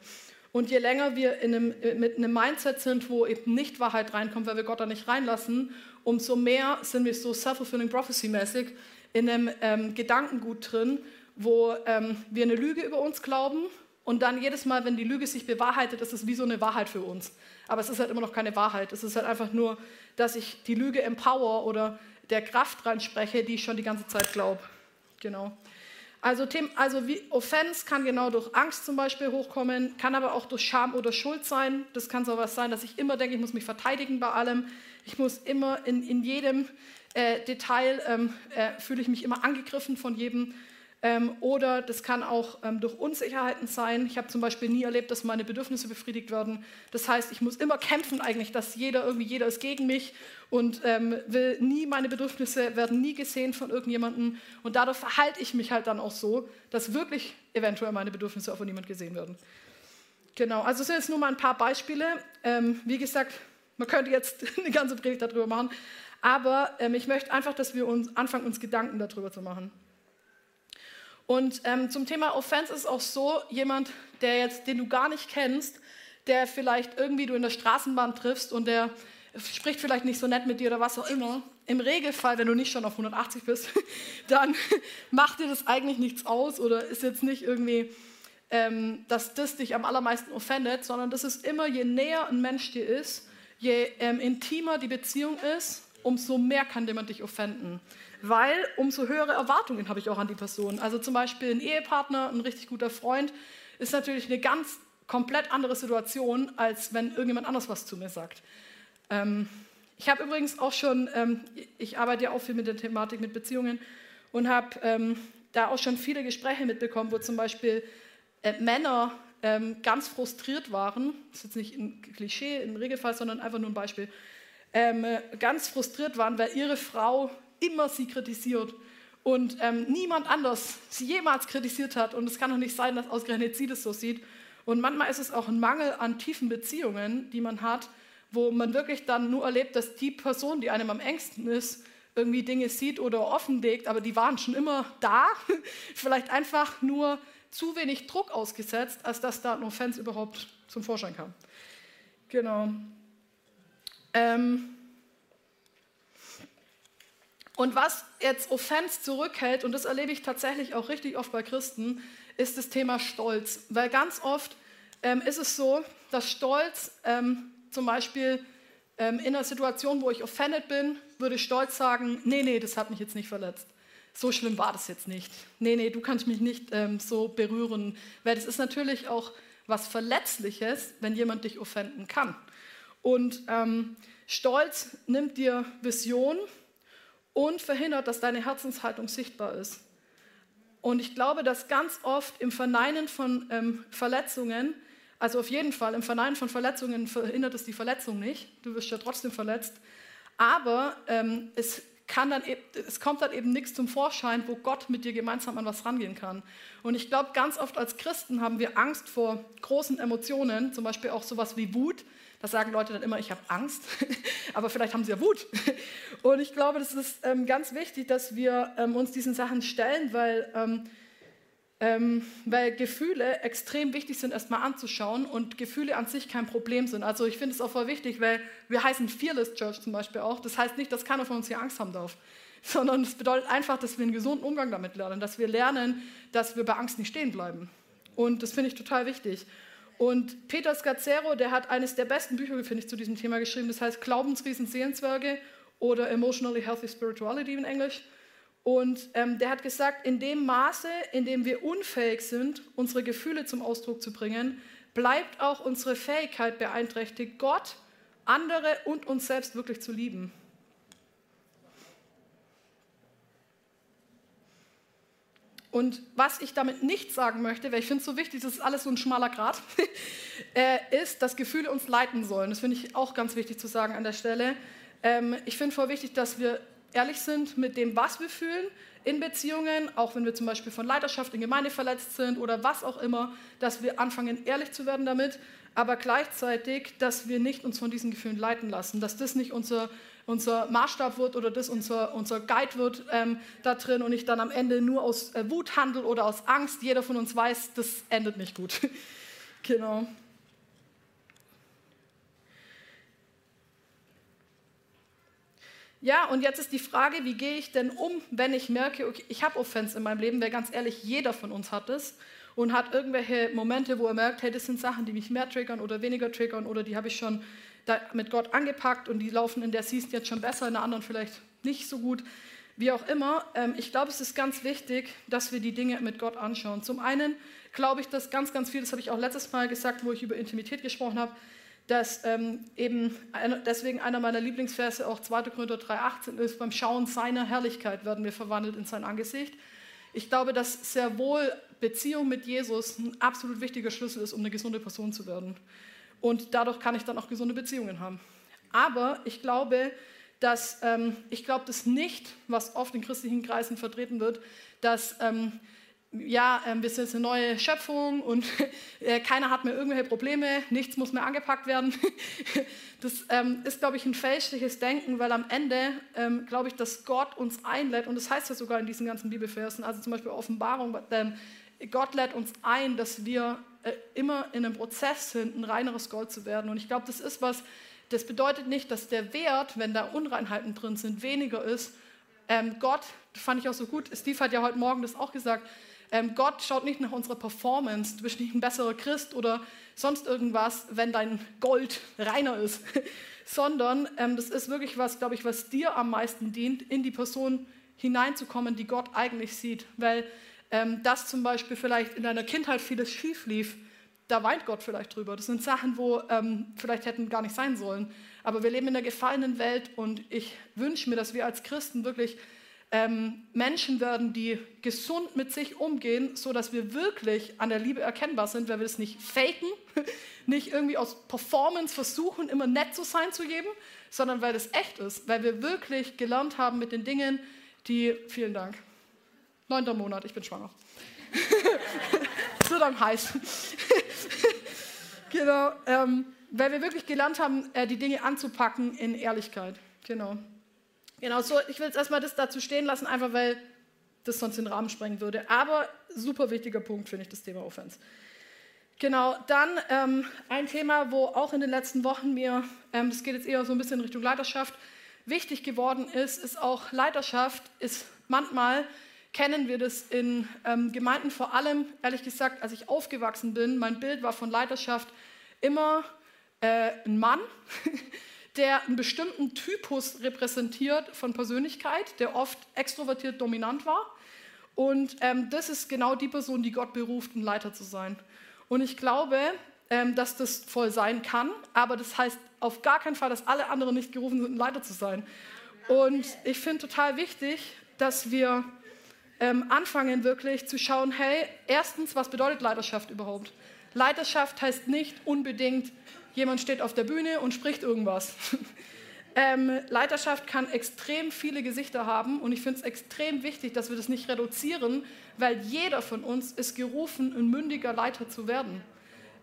Und je länger wir einem, mit einem Mindset sind, wo eben nicht Wahrheit reinkommt, weil wir Gott da nicht reinlassen, umso mehr sind wir so self-fulfilling prophecy-mäßig in einem ähm, Gedankengut drin, wo ähm, wir eine Lüge über uns glauben und dann jedes Mal, wenn die Lüge sich bewahrheitet, ist es wie so eine Wahrheit für uns. Aber es ist halt immer noch keine Wahrheit. Es ist halt einfach nur, dass ich die Lüge empower oder der Kraft reinspreche, die ich schon die ganze Zeit glaube. Genau. Also, also wie Offense kann genau durch Angst zum Beispiel hochkommen, kann aber auch durch Scham oder Schuld sein. Das kann so was sein, dass ich immer denke, ich muss mich verteidigen bei allem. Ich muss immer in, in jedem äh, Detail, ähm, äh, fühle ich mich immer angegriffen von jedem ähm, oder das kann auch ähm, durch Unsicherheiten sein. Ich habe zum Beispiel nie erlebt, dass meine Bedürfnisse befriedigt werden. Das heißt, ich muss immer kämpfen eigentlich, dass jeder irgendwie jeder ist gegen mich und ähm, will nie meine Bedürfnisse werden nie gesehen von irgendjemandem. Und dadurch verhalte ich mich halt dann auch so, dass wirklich eventuell meine Bedürfnisse auch von niemand gesehen werden. Genau. Also das sind jetzt nur mal ein paar Beispiele. Ähm, wie gesagt, man könnte jetzt <laughs> eine ganze Predigt darüber machen. Aber ähm, ich möchte einfach, dass wir uns anfangen, uns Gedanken darüber zu machen. Und ähm, zum Thema Offense ist auch so, jemand, der jetzt, den du gar nicht kennst, der vielleicht irgendwie du in der Straßenbahn triffst und der spricht vielleicht nicht so nett mit dir oder was auch immer. Im Regelfall, wenn du nicht schon auf 180 bist, <laughs> dann <laughs> macht dir das eigentlich nichts aus oder ist jetzt nicht irgendwie, ähm, dass das dich am allermeisten offendet, sondern das ist immer, je näher ein Mensch dir ist, je ähm, intimer die Beziehung ist, umso mehr kann jemand dich offenden weil umso höhere Erwartungen habe ich auch an die Person. Also zum Beispiel ein Ehepartner, ein richtig guter Freund, ist natürlich eine ganz komplett andere Situation, als wenn irgendjemand anders was zu mir sagt. Ähm, ich habe übrigens auch schon, ähm, ich arbeite ja auch viel mit der Thematik mit Beziehungen und habe ähm, da auch schon viele Gespräche mitbekommen, wo zum Beispiel äh, Männer ähm, ganz frustriert waren, das ist jetzt nicht ein Klischee im Regelfall, sondern einfach nur ein Beispiel, ähm, ganz frustriert waren, weil ihre Frau immer sie kritisiert und ähm, niemand anders sie jemals kritisiert hat. Und es kann doch nicht sein, dass ausgerechnet sie das so sieht. Und manchmal ist es auch ein Mangel an tiefen Beziehungen, die man hat, wo man wirklich dann nur erlebt, dass die Person, die einem am engsten ist, irgendwie Dinge sieht oder offenlegt, aber die waren schon immer da, <laughs> vielleicht einfach nur zu wenig Druck ausgesetzt, als dass da ein Offense überhaupt zum Vorschein kam. Genau. Ähm, und was jetzt Offense zurückhält, und das erlebe ich tatsächlich auch richtig oft bei Christen, ist das Thema Stolz. Weil ganz oft ähm, ist es so, dass Stolz ähm, zum Beispiel ähm, in einer Situation, wo ich offended bin, würde Stolz sagen, nee, nee, das hat mich jetzt nicht verletzt. So schlimm war das jetzt nicht. Nee, nee, du kannst mich nicht ähm, so berühren. Weil das ist natürlich auch was Verletzliches, wenn jemand dich offenden kann. Und ähm, Stolz nimmt dir Vision, und verhindert, dass deine Herzenshaltung sichtbar ist. Und ich glaube, dass ganz oft im Verneinen von ähm, Verletzungen, also auf jeden Fall im Verneinen von Verletzungen verhindert es die Verletzung nicht, du wirst ja trotzdem verletzt, aber ähm, es, kann dann eben, es kommt dann eben nichts zum Vorschein, wo Gott mit dir gemeinsam an was rangehen kann. Und ich glaube, ganz oft als Christen haben wir Angst vor großen Emotionen, zum Beispiel auch sowas wie Wut, da sagen Leute dann immer, ich habe Angst, <laughs> aber vielleicht haben sie ja Wut. <laughs> Und ich glaube, das ist ähm, ganz wichtig, dass wir ähm, uns diesen Sachen stellen, weil, ähm, ähm weil Gefühle extrem wichtig sind, erstmal anzuschauen und Gefühle an sich kein Problem sind. Also ich finde es auch voll wichtig, weil wir heißen Fearless Church zum Beispiel auch. Das heißt nicht, dass keiner von uns hier Angst haben darf <laughs> sondern es bedeutet einfach, dass wir einen gesunden Umgang damit lernen, dass wir lernen, dass wir bei Angst nicht stehen bleiben. Und das finde ich total wichtig. Und Peter Scazzero, der hat eines der besten Bücher, finde ich, zu diesem Thema geschrieben. Das heißt Glaubensriesen, Seelenzwerge oder Emotionally Healthy Spirituality in Englisch. Und ähm, der hat gesagt, in dem Maße, in dem wir unfähig sind, unsere Gefühle zum Ausdruck zu bringen, bleibt auch unsere Fähigkeit beeinträchtigt, Gott, andere und uns selbst wirklich zu lieben. Und was ich damit nicht sagen möchte, weil ich finde es so wichtig, das ist alles so ein schmaler Grat, <laughs> äh, ist, dass Gefühle uns leiten sollen. Das finde ich auch ganz wichtig zu sagen an der Stelle. Ähm, ich finde voll wichtig, dass wir ehrlich sind mit dem, was wir fühlen in Beziehungen, auch wenn wir zum Beispiel von Leiterschaft in Gemeinde verletzt sind oder was auch immer, dass wir anfangen, ehrlich zu werden damit, aber gleichzeitig, dass wir nicht uns von diesen Gefühlen leiten lassen, dass das nicht unser, unser Maßstab wird oder das unser, unser Guide wird ähm, da drin und ich dann am Ende nur aus äh, Wut handle oder aus Angst. Jeder von uns weiß, das endet nicht gut. <laughs> genau. Ja, und jetzt ist die Frage, wie gehe ich denn um, wenn ich merke, okay, ich habe Offense in meinem Leben, weil ganz ehrlich, jeder von uns hat es und hat irgendwelche Momente, wo er merkt, hey, das sind Sachen, die mich mehr triggern oder weniger triggern oder die habe ich schon mit Gott angepackt und die laufen in der Season jetzt schon besser, in der anderen vielleicht nicht so gut. Wie auch immer, ähm, ich glaube, es ist ganz wichtig, dass wir die Dinge mit Gott anschauen. Zum einen glaube ich, dass ganz, ganz viel, das habe ich auch letztes Mal gesagt, wo ich über Intimität gesprochen habe, dass ähm, eben deswegen einer meiner Lieblingsverse auch 2. Korinther 3,18 ist, beim Schauen seiner Herrlichkeit werden wir verwandelt in sein Angesicht. Ich glaube, dass sehr wohl Beziehung mit Jesus ein absolut wichtiger Schlüssel ist, um eine gesunde Person zu werden. Und dadurch kann ich dann auch gesunde Beziehungen haben. Aber ich glaube, dass ähm, ich glaube das nicht, was oft in christlichen Kreisen vertreten wird, dass ähm, ja, ähm, wir sind jetzt eine neue Schöpfung und <laughs> äh, keiner hat mehr irgendwelche Probleme, nichts muss mehr angepackt werden. <laughs> das ähm, ist, glaube ich, ein fälschliches Denken, weil am Ende ähm, glaube ich, dass Gott uns einlädt, und das heißt ja sogar in diesen ganzen Bibelversen, also zum Beispiel Offenbarung, ähm, Gott lädt uns ein, dass wir äh, immer in einem Prozess sind, ein reineres Gold zu werden. Und ich glaube, das ist was, das bedeutet nicht, dass der Wert, wenn da Unreinheiten drin sind, weniger ist. Ähm, Gott, fand ich auch so gut, Steve hat ja heute Morgen das auch gesagt, ähm, Gott schaut nicht nach unserer Performance, du bist nicht ein besserer Christ oder sonst irgendwas, wenn dein Gold reiner ist, <laughs> sondern ähm, das ist wirklich was, glaube ich, was dir am meisten dient, in die Person hineinzukommen, die Gott eigentlich sieht. Weil ähm, das zum Beispiel vielleicht in deiner Kindheit vieles schief lief, da weint Gott vielleicht drüber. Das sind Sachen, wo ähm, vielleicht hätten gar nicht sein sollen. Aber wir leben in einer gefallenen Welt und ich wünsche mir, dass wir als Christen wirklich ähm, Menschen werden, die gesund mit sich umgehen, so dass wir wirklich an der Liebe erkennbar sind, weil wir es nicht faken, <laughs> nicht irgendwie aus Performance versuchen, immer nett zu sein zu geben, sondern weil es echt ist, weil wir wirklich gelernt haben mit den Dingen, die, vielen Dank, neunter Monat, ich bin schwanger. <laughs> Es wird dann heiß. <laughs> genau, ähm, weil wir wirklich gelernt haben, äh, die Dinge anzupacken in Ehrlichkeit. Genau. Genau, so, ich will jetzt erstmal das dazu stehen lassen, einfach weil das sonst den Rahmen sprengen würde. Aber super wichtiger Punkt finde ich das Thema Offense. Genau, dann ähm, ein Thema, wo auch in den letzten Wochen mir, ähm, das geht jetzt eher so ein bisschen in Richtung Leiterschaft, wichtig geworden ist, ist auch Leiterschaft, ist manchmal, kennen wir das in ähm, Gemeinden vor allem, ehrlich gesagt, als ich aufgewachsen bin, mein Bild war von Leiterschaft immer äh, ein Mann, <laughs> der einen bestimmten Typus repräsentiert von Persönlichkeit, der oft extrovertiert dominant war. Und ähm, das ist genau die Person, die Gott beruft, ein Leiter zu sein. Und ich glaube, ähm, dass das voll sein kann, aber das heißt auf gar keinen Fall, dass alle anderen nicht gerufen sind, ein Leiter zu sein. Und ich finde total wichtig, dass wir ähm, anfangen wirklich zu schauen, hey, erstens, was bedeutet Leiterschaft überhaupt? Leiterschaft heißt nicht unbedingt, jemand steht auf der Bühne und spricht irgendwas. <laughs> ähm, Leiterschaft kann extrem viele Gesichter haben und ich finde es extrem wichtig, dass wir das nicht reduzieren, weil jeder von uns ist gerufen, ein mündiger Leiter zu werden.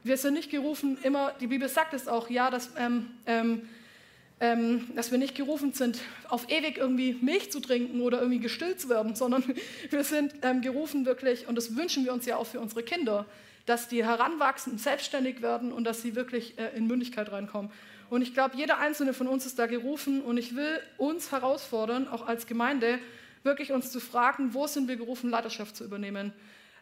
Wir sind nicht gerufen, immer, die Bibel sagt es auch, ja, dass, ähm, ähm, ähm dass wir nicht gerufen sind, auf ewig irgendwie Milch zu trinken oder irgendwie gestillt zu werden, sondern <laughs> wir sind ähm, gerufen wirklich, und das wünschen wir uns ja auch für unsere Kinder, dass die heranwachsen, selbstständig werden und dass sie wirklich äh, in Mündigkeit reinkommen. Und ich glaube, jeder einzelne von uns ist da gerufen und ich will uns herausfordern, auch als Gemeinde, wirklich uns zu fragen, wo sind wir gerufen, Leiterschaft zu übernehmen.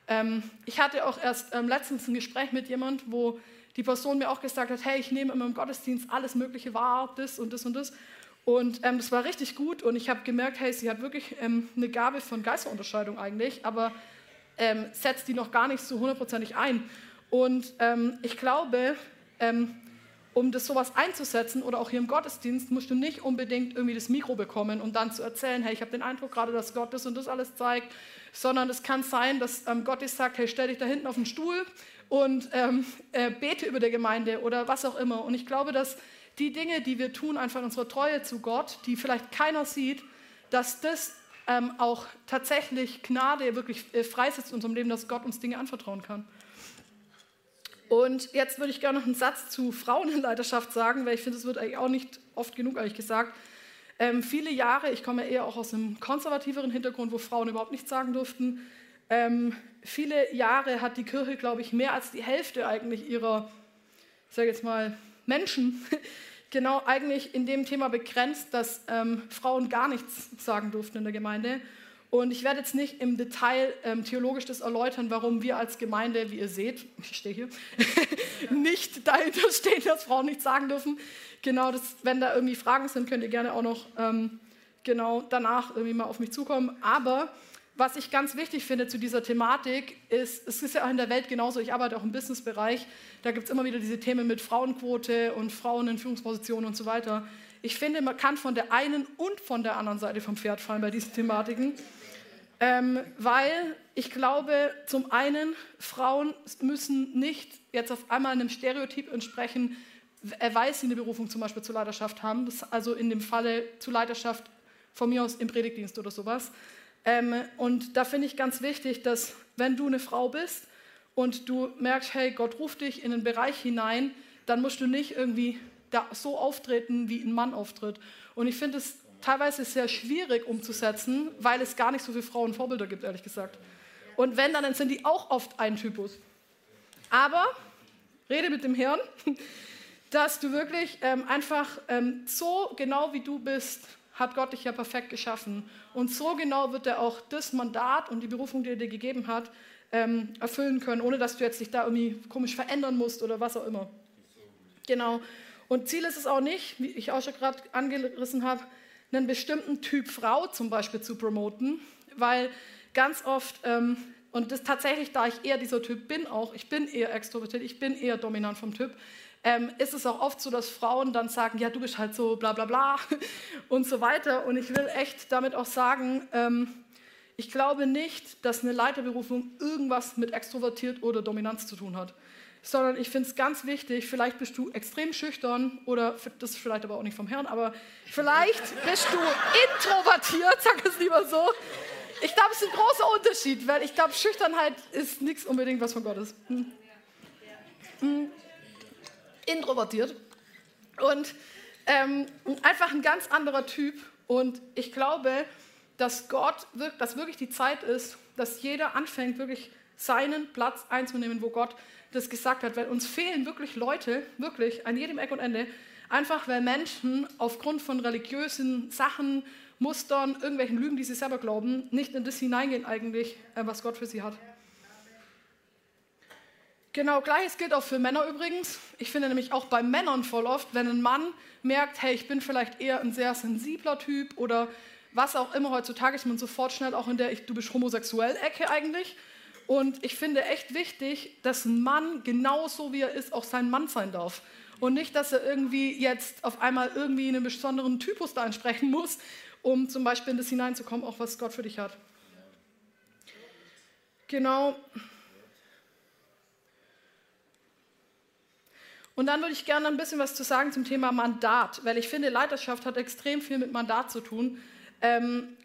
Ähm, ich hatte auch erst ähm, letztens ein Gespräch mit jemand, wo die Person mir auch gesagt hat, hey, ich nehme immer im Gottesdienst alles Mögliche wahr, das und das und das. Und ähm, das war richtig gut und ich habe gemerkt, hey, sie hat wirklich ähm, eine Gabe von Geisterunterscheidung eigentlich, aber ähm, setzt die noch gar nicht so hundertprozentig ein. Und ähm, ich glaube, ähm, um das sowas einzusetzen oder auch hier im Gottesdienst, musst du nicht unbedingt irgendwie das Mikro bekommen und dann zu erzählen, hey, ich habe den Eindruck gerade, dass Gott das und das alles zeigt, sondern es kann sein, dass ähm, Gott dir sagt, hey, stell dich da hinten auf den Stuhl und ähm, äh, bete über der Gemeinde oder was auch immer. Und ich glaube, dass die Dinge, die wir tun, einfach unsere Treue zu Gott, die vielleicht keiner sieht, dass das ähm, auch tatsächlich Gnade wirklich äh, freisetzt in unserem Leben, dass Gott uns Dinge anvertrauen kann. Und jetzt würde ich gerne noch einen Satz zu Frauen in Leiterschaft sagen, weil ich finde, es wird eigentlich auch nicht oft genug eigentlich gesagt. Ähm, viele Jahre, ich komme eher auch aus einem konservativeren Hintergrund, wo Frauen überhaupt nichts sagen durften. Ähm, viele Jahre hat die Kirche, glaube ich, mehr als die Hälfte eigentlich ihrer, ich sage jetzt mal, Menschen <laughs> genau eigentlich in dem Thema begrenzt, dass ähm, Frauen gar nichts sagen durften in der Gemeinde. Und ich werde jetzt nicht im Detail ähm, theologisch das erläutern, warum wir als Gemeinde, wie ihr seht, <laughs> ich stehe hier, <laughs> nicht dahinter stehen, dass Frauen nichts sagen dürfen. Genau, das, wenn da irgendwie Fragen sind, könnt ihr gerne auch noch ähm, genau danach irgendwie mal auf mich zukommen. Aber was ich ganz wichtig finde zu dieser Thematik ist, es ist ja auch in der Welt genauso, ich arbeite auch im Businessbereich, da gibt es immer wieder diese Themen mit Frauenquote und Frauen in Führungspositionen und so weiter. Ich finde, man kann von der einen und von der anderen Seite vom Pferd fallen bei diesen Thematiken, ähm, weil ich glaube, zum einen, Frauen müssen nicht jetzt auf einmal einem Stereotyp entsprechen, weil sie eine Berufung zum Beispiel zur Leiterschaft haben, also in dem Falle zur Leiterschaft von mir aus im Predigtdienst oder sowas, ähm, und da finde ich ganz wichtig, dass wenn du eine Frau bist und du merkst, hey, Gott ruft dich in einen Bereich hinein, dann musst du nicht irgendwie so auftreten, wie ein Mann auftritt. Und ich finde es teilweise sehr schwierig umzusetzen, weil es gar nicht so viele Frauenvorbilder gibt, ehrlich gesagt. Und wenn, dann sind die auch oft ein Typus. Aber rede mit dem Herrn, <laughs> dass du wirklich ähm, einfach ähm, so genau wie du bist, hat Gott dich ja perfekt geschaffen. Und so genau wird er auch das Mandat und die Berufung, die er dir gegeben hat, ähm, erfüllen können, ohne dass du jetzt dich da irgendwie komisch verändern musst oder was auch immer. Genau. Und Ziel ist es auch nicht, wie ich auch schon gerade angerissen habe, einen bestimmten Typ Frau zum Beispiel zu promoten, weil ganz oft, ähm, und das tatsächlich, da ich eher dieser Typ bin auch, ich bin eher extrovertiert, ich bin eher dominant vom Typ, ähm, ist es auch oft so, dass Frauen dann sagen, ja, du bist halt so bla bla bla <laughs> und so weiter. Und ich will echt damit auch sagen, ähm, ich glaube nicht, dass eine Leiterberufung irgendwas mit extrovertiert oder Dominanz zu tun hat. Sondern ich finde es ganz wichtig, vielleicht bist du extrem schüchtern oder das ist vielleicht aber auch nicht vom Herrn, aber vielleicht <laughs> bist du introvertiert, sag es lieber so. Ich glaube, es ist ein großer Unterschied, weil ich glaube, Schüchternheit ist nichts unbedingt, was von Gott ist. Hm. Hm introvertiert und ähm, einfach ein ganz anderer Typ. Und ich glaube, dass Gott, dass wirklich die Zeit ist, dass jeder anfängt, wirklich seinen Platz einzunehmen, wo Gott das gesagt hat. Weil uns fehlen wirklich Leute, wirklich an jedem Eck und Ende, einfach weil Menschen aufgrund von religiösen Sachen, Mustern, irgendwelchen Lügen, die sie selber glauben, nicht in das hineingehen eigentlich, äh, was Gott für sie hat. Genau, gleiches gilt auch für Männer übrigens. Ich finde nämlich auch bei Männern voll oft, wenn ein Mann merkt, hey, ich bin vielleicht eher ein sehr sensibler Typ oder was auch immer heutzutage ist man sofort schnell auch in der ich, du bist homosexuell Ecke eigentlich. Und ich finde echt wichtig, dass ein Mann genauso wie er ist auch sein Mann sein darf. Und nicht, dass er irgendwie jetzt auf einmal irgendwie einen besonderen Typus da entsprechen muss, um zum Beispiel in das hineinzukommen, auch was Gott für dich hat. Genau. Und dann würde ich gerne ein bisschen was zu sagen zum Thema Mandat, weil ich finde, Leiterschaft hat extrem viel mit Mandat zu tun. Ähm,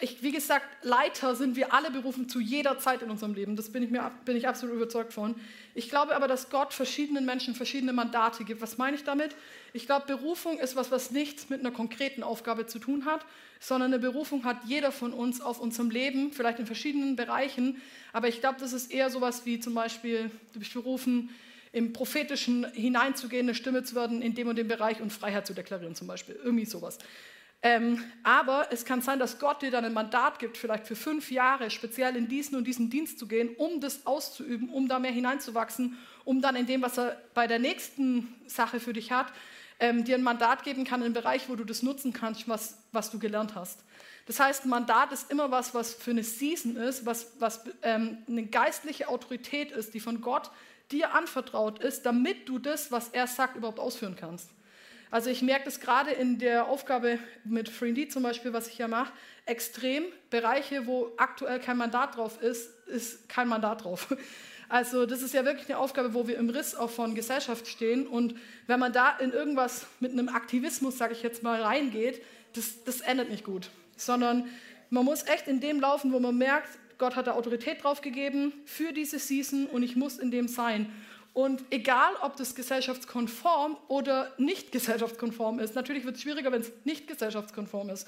ich, wie gesagt, Leiter sind wir alle berufen zu jeder Zeit in unserem Leben. Das bin ich, mir, bin ich absolut überzeugt von. Ich glaube aber, dass Gott verschiedenen Menschen verschiedene Mandate gibt. Was meine ich damit? Ich glaube, Berufung ist was, was nichts mit einer konkreten Aufgabe zu tun hat, sondern eine Berufung hat jeder von uns auf unserem Leben, vielleicht in verschiedenen Bereichen. Aber ich glaube, das ist eher sowas wie zum Beispiel, du bist berufen, im Prophetischen hineinzugehen, eine Stimme zu werden in dem und dem Bereich und Freiheit zu deklarieren zum Beispiel. Irgendwie sowas. Ähm, aber es kann sein, dass Gott dir dann ein Mandat gibt, vielleicht für fünf Jahre speziell in diesen und diesen Dienst zu gehen, um das auszuüben, um da mehr hineinzuwachsen, um dann in dem, was er bei der nächsten Sache für dich hat, ähm, dir ein Mandat geben kann im Bereich, wo du das nutzen kannst, was, was du gelernt hast. Das heißt, ein Mandat ist immer was, was für eine Season ist, was, was ähm, eine geistliche Autorität ist, die von Gott dir anvertraut ist, damit du das, was er sagt, überhaupt ausführen kannst. Also ich merke das gerade in der Aufgabe mit FreeD zum Beispiel, was ich ja mache, extrem. Bereiche, wo aktuell kein Mandat drauf ist, ist kein Mandat drauf. <laughs> Also das ist ja wirklich eine Aufgabe, wo wir im Riss auch von Gesellschaft stehen. Und wenn man da in irgendwas mit einem Aktivismus, sage ich jetzt mal, reingeht, das, das endet nicht gut. Sondern man muss echt in dem laufen, wo man merkt, Gott hat da Autorität drauf gegeben für diese Season und ich muss in dem sein. Und egal, ob das gesellschaftskonform oder nicht gesellschaftskonform ist, natürlich wird es schwieriger, wenn es nicht gesellschaftskonform ist.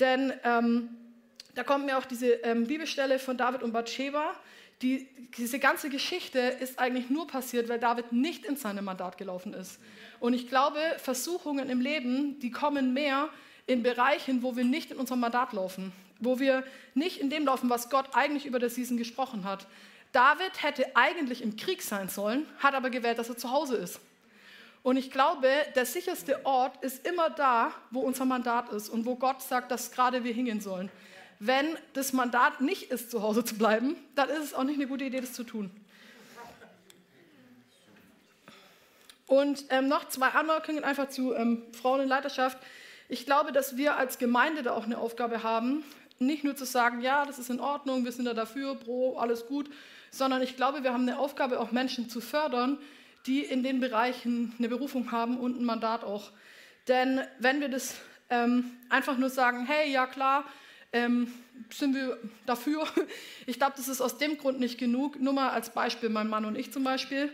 Denn ähm, da kommt mir auch diese ähm, Bibelstelle von David und Bathsheba. Die, diese ganze Geschichte ist eigentlich nur passiert, weil David nicht in seinem Mandat gelaufen ist. Und ich glaube, Versuchungen im Leben, die kommen mehr in Bereichen, wo wir nicht in unserem Mandat laufen, wo wir nicht in dem laufen, was Gott eigentlich über das Season gesprochen hat. David hätte eigentlich im Krieg sein sollen, hat aber gewählt, dass er zu Hause ist. Und ich glaube, der sicherste Ort ist immer da, wo unser Mandat ist und wo Gott sagt, dass gerade wir hingehen sollen. Wenn das Mandat nicht ist, zu Hause zu bleiben, dann ist es auch nicht eine gute Idee, das zu tun. Und ähm, noch zwei Anmerkungen einfach zu ähm, Frauen in Leiterschaft. Ich glaube, dass wir als Gemeinde da auch eine Aufgabe haben, nicht nur zu sagen, ja, das ist in Ordnung, wir sind da dafür, pro, alles gut, sondern ich glaube, wir haben eine Aufgabe, auch Menschen zu fördern, die in den Bereichen eine Berufung haben und ein Mandat auch. Denn wenn wir das ähm, einfach nur sagen, hey, ja klar, ähm, sind wir dafür. <laughs> Ich glaube, das ist aus dem Grund nicht genug. Nur mal als Beispiel, mein Mann und ich zum Beispiel.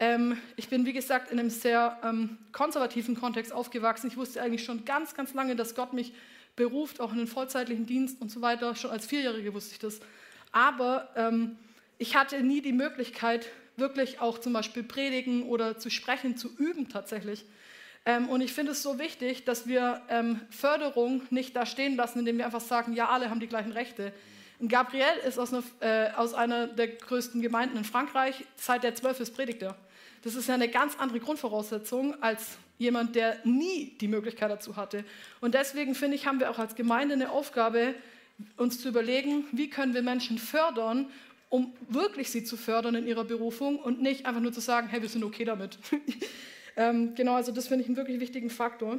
Ähm, ich bin, wie gesagt, in einem sehr ähm, konservativen Kontext aufgewachsen. Ich wusste eigentlich schon ganz, ganz lange, dass Gott mich beruft, auch in den vollzeitlichen Dienst und so weiter. Schon als Vierjährige wusste ich das. Aber ähm, ich hatte nie die Möglichkeit, wirklich auch zum Beispiel predigen oder zu sprechen, zu üben tatsächlich. Ähm, und ich finde es so wichtig, dass wir ähm, Förderung nicht da stehen lassen, indem wir einfach sagen, ja, alle haben die gleichen Rechte. Gabriel ist aus einer, äh, aus einer der größten Gemeinden in Frankreich, seit der zwölf ist predigt er. Das ist ja eine ganz andere Grundvoraussetzung als jemand, der nie die Möglichkeit dazu hatte. Und deswegen finde ich, haben wir auch als Gemeinde eine Aufgabe, uns zu überlegen, wie können wir Menschen fördern um wirklich sie zu fördern in ihrer Berufung und nicht einfach nur zu sagen, hey, wir sind okay damit. <laughs> ähm, genau, also das finde ich einen wirklich wichtigen Faktor.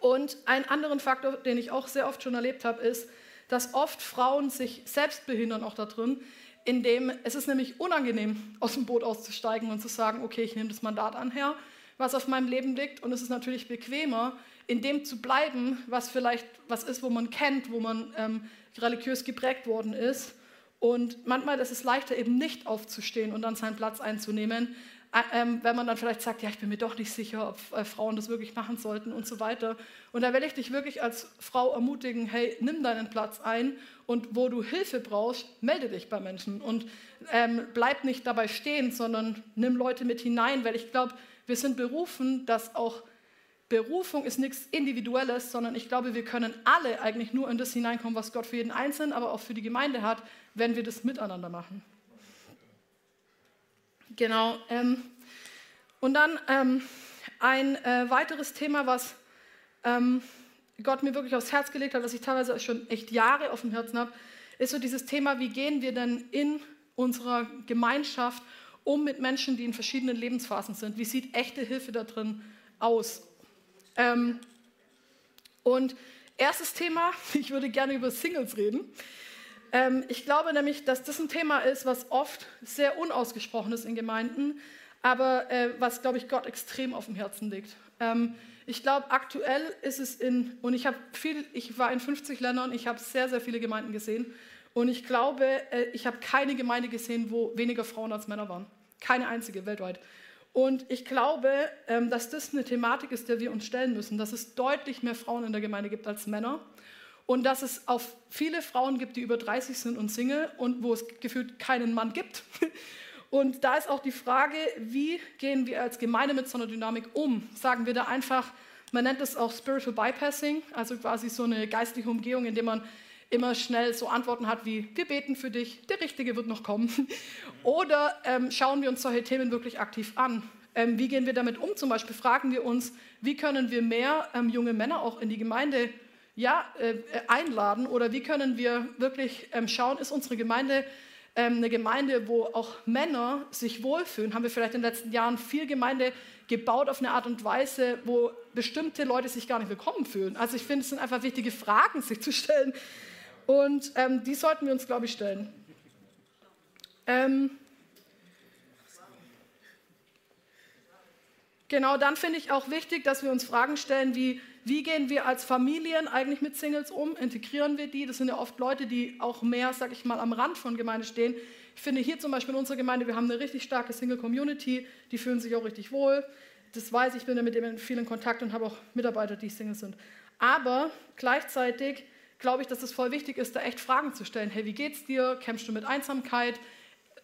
Und einen anderen Faktor, den ich auch sehr oft schon erlebt habe, ist, dass oft Frauen sich selbst behindern auch da drin, indem es ist nämlich unangenehm, aus dem Boot auszusteigen und zu sagen, okay, ich nehme das Mandat an, Herr, was auf meinem Leben liegt. Und es ist natürlich bequemer, in dem zu bleiben, was vielleicht was ist, wo man kennt, wo man ähm, religiös geprägt worden ist und manchmal ist es leichter, eben nicht aufzustehen und dann seinen Platz einzunehmen, ähm, wenn man dann vielleicht sagt, ja, ich bin mir doch nicht sicher, ob äh, Frauen das wirklich machen sollten und so weiter. Und da will ich dich wirklich als Frau ermutigen, hey, nimm deinen Platz ein und wo du Hilfe brauchst, melde dich bei Menschen und ähm, bleib nicht dabei stehen, sondern nimm Leute mit hinein, weil ich glaube, wir sind berufen, dass auch Berufung ist nichts Individuelles, sondern ich glaube, wir können alle eigentlich nur in das hineinkommen, was Gott für jeden Einzelnen, aber auch für die Gemeinde hat, wenn wir das miteinander machen. Genau. Ähm, und dann ähm, ein äh, weiteres Thema, was ähm, Gott mir wirklich aufs Herz gelegt hat, was ich teilweise schon echt Jahre auf dem Herzen habe, ist so dieses Thema, wie gehen wir denn in unserer Gemeinschaft um mit Menschen, die in verschiedenen Lebensphasen sind? Wie sieht echte Hilfe da drin aus? Ähm, und erstes Thema, <laughs> ich würde gerne über Singles reden. Ähm, ich glaube nämlich, dass das ein Thema ist, was oft sehr unausgesprochen ist in Gemeinden, aber äh, was, glaube ich, Gott extrem auf dem Herzen liegt. Ähm, ich glaube, aktuell ist es in, und ich viel, ich war in 50 Ländern, ich habe sehr, sehr viele Gemeinden gesehen. Und ich glaube, äh, ich habe keine Gemeinde gesehen, wo weniger Frauen als Männer waren. Keine einzige weltweit. Und ich glaube, ähm, dass das eine Thematik ist, der wir uns stellen müssen, dass es deutlich mehr Frauen in der Gemeinde gibt als Männer und dass es auch viele Frauen gibt, die über 30 sind und Single und wo es gefühlt keinen Mann gibt. <laughs> Und da ist auch die Frage, wie gehen wir als Gemeinde mit so einer Dynamik um? Sagen wir da einfach, man nennt es auch Spiritual Bypassing, also quasi so eine geistliche Umgehung, in der man immer schnell so Antworten hat wie, wir beten für dich, der Richtige wird noch kommen. <laughs> Oder ähm, schauen wir uns solche Themen wirklich aktiv an. Ähm, wie gehen wir damit um? Zum Beispiel fragen wir uns, wie können wir mehr ähm, junge Männer auch in die Gemeinde ja, äh, einladen oder wie können wir wirklich ähm, schauen, ist unsere Gemeinde ähm, eine Gemeinde, wo auch Männer sich wohlfühlen, haben wir vielleicht in den letzten Jahren viel Gemeinde gebaut auf eine Art und Weise, wo bestimmte Leute sich gar nicht willkommen fühlen. Also ich finde, es sind einfach wichtige Fragen, sich zu stellen. Und ähm, die sollten wir uns, glaube ich, stellen. Ähm, genau, dann finde ich auch wichtig, dass wir uns Fragen stellen wie, wie gehen wir als Familien eigentlich mit Singles um? Integrieren wir die? Das sind ja oft Leute, die auch mehr, sag ich mal, am Rand von Gemeinde stehen. Ich finde hier zum Beispiel in unserer Gemeinde, wir haben eine richtig starke Single-Community, die fühlen sich auch richtig wohl. Das weiß ich, bin ja mit denen in vielen Kontakt und habe auch Mitarbeiter, die Single sind. Aber gleichzeitig glaube ich, dass es voll wichtig ist, da echt Fragen zu stellen. Hey, wie geht's dir? Kämpfst du mit Einsamkeit?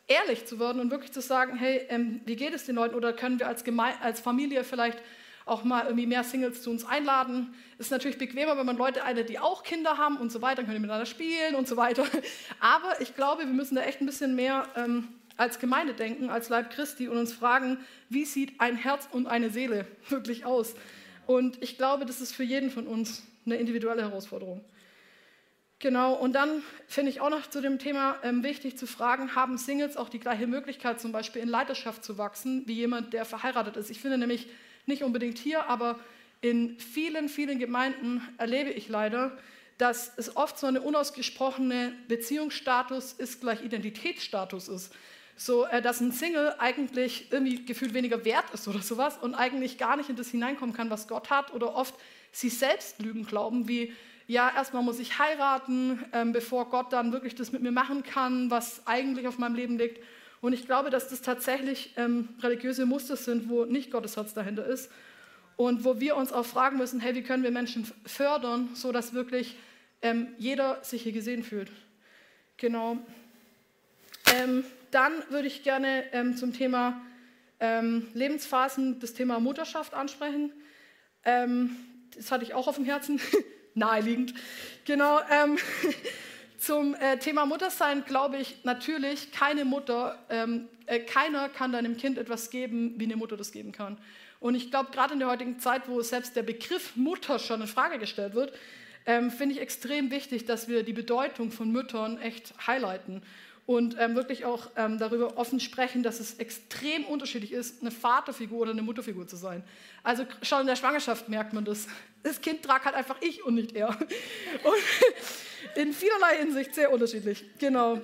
Ehrlich zu werden und wirklich zu sagen, hey, ähm, wie geht es den Leuten? Oder können wir als, Geme als Familie vielleicht auch mal irgendwie mehr Singles zu uns einladen. Ist natürlich bequemer, wenn man Leute einlädt, die auch Kinder haben und so weiter, dann können die miteinander spielen und so weiter. <laughs> Aber ich glaube, wir müssen da echt ein bisschen mehr ähm, als Gemeinde denken, als Leib Christi und uns fragen, wie sieht ein Herz und eine Seele <laughs> wirklich aus? Und ich glaube, das ist für jeden von uns eine individuelle Herausforderung. Genau, und dann finde ich auch noch zu dem Thema ähm, wichtig zu fragen, haben Singles auch die gleiche Möglichkeit, zum Beispiel in Leiterschaft zu wachsen, wie jemand, der verheiratet ist? Ich finde nämlich, nicht unbedingt hier, aber in vielen, vielen Gemeinden erlebe ich leider, dass es oft so eine unausgesprochene Beziehungsstatus ist gleich Identitätsstatus ist. So, äh, dass ein Single eigentlich irgendwie gefühlt weniger wert ist oder sowas und eigentlich gar nicht in das hineinkommen kann, was Gott hat oder oft sie selbst Lügen glauben, wie, ja, erstmal muss ich heiraten, ähm, bevor Gott dann wirklich das mit mir machen kann, was eigentlich auf meinem Leben liegt. Und ich glaube, dass das tatsächlich ähm, religiöse Muster sind, wo nicht Gottes Herz dahinter ist. Und wo wir uns auch fragen müssen, hey, wie können wir Menschen fördern, sodass wirklich ähm, jeder sich hier gesehen fühlt. Genau. Ähm, dann würde ich gerne ähm, zum Thema ähm, Lebensphasen das Thema Mutterschaft ansprechen. Das hatte ich auch auf dem Herzen, <laughs> naheliegend. Genau. <laughs> Zum äh, Thema Muttersein glaube ich natürlich, keine Mutter, ähm, äh, keiner kann deinem Kind etwas geben, wie eine Mutter das geben kann. Und ich glaube, gerade in der heutigen Zeit, wo selbst der Begriff Mutter schon in Frage gestellt wird, ähm, finde ich extrem wichtig, dass wir die Bedeutung von Müttern echt highlighten und ähm, wirklich auch ähm, darüber offen sprechen, dass es extrem unterschiedlich ist, eine Vaterfigur oder eine Mutterfigur zu sein. Also schon in der Schwangerschaft merkt man das. Das Kind tragt halt einfach ich und nicht er. <laughs> Und <laughs> in vielerlei Hinsicht sehr unterschiedlich. Genau.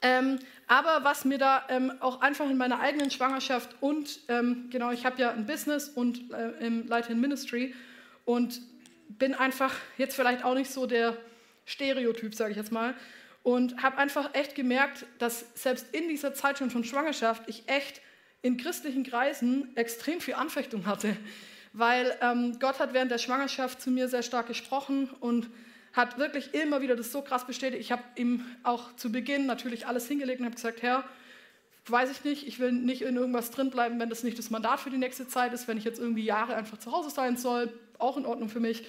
Ähm, aber was mir da ähm, auch einfach in meiner eigenen Schwangerschaft und ähm, genau, ich habe ja ein Business und äh, leite ein Ministry und bin einfach jetzt vielleicht auch nicht so der Stereotyp, sage ich jetzt mal, und habe einfach echt gemerkt, dass selbst in dieser Zeit schon von Schwangerschaft ich echt in christlichen Kreisen extrem viel Anfechtung hatte, weil ähm, Gott hat während der Schwangerschaft zu mir sehr stark gesprochen und hat wirklich immer wieder das so krass bestätigt. Ich habe ihm auch zu Beginn natürlich alles hingelegt und habe gesagt, Herr, weiß ich nicht, ich will nicht in irgendwas drin bleiben, wenn das nicht das Mandat für die nächste Zeit ist, wenn ich jetzt irgendwie Jahre einfach zu Hause sein soll, auch in Ordnung für mich.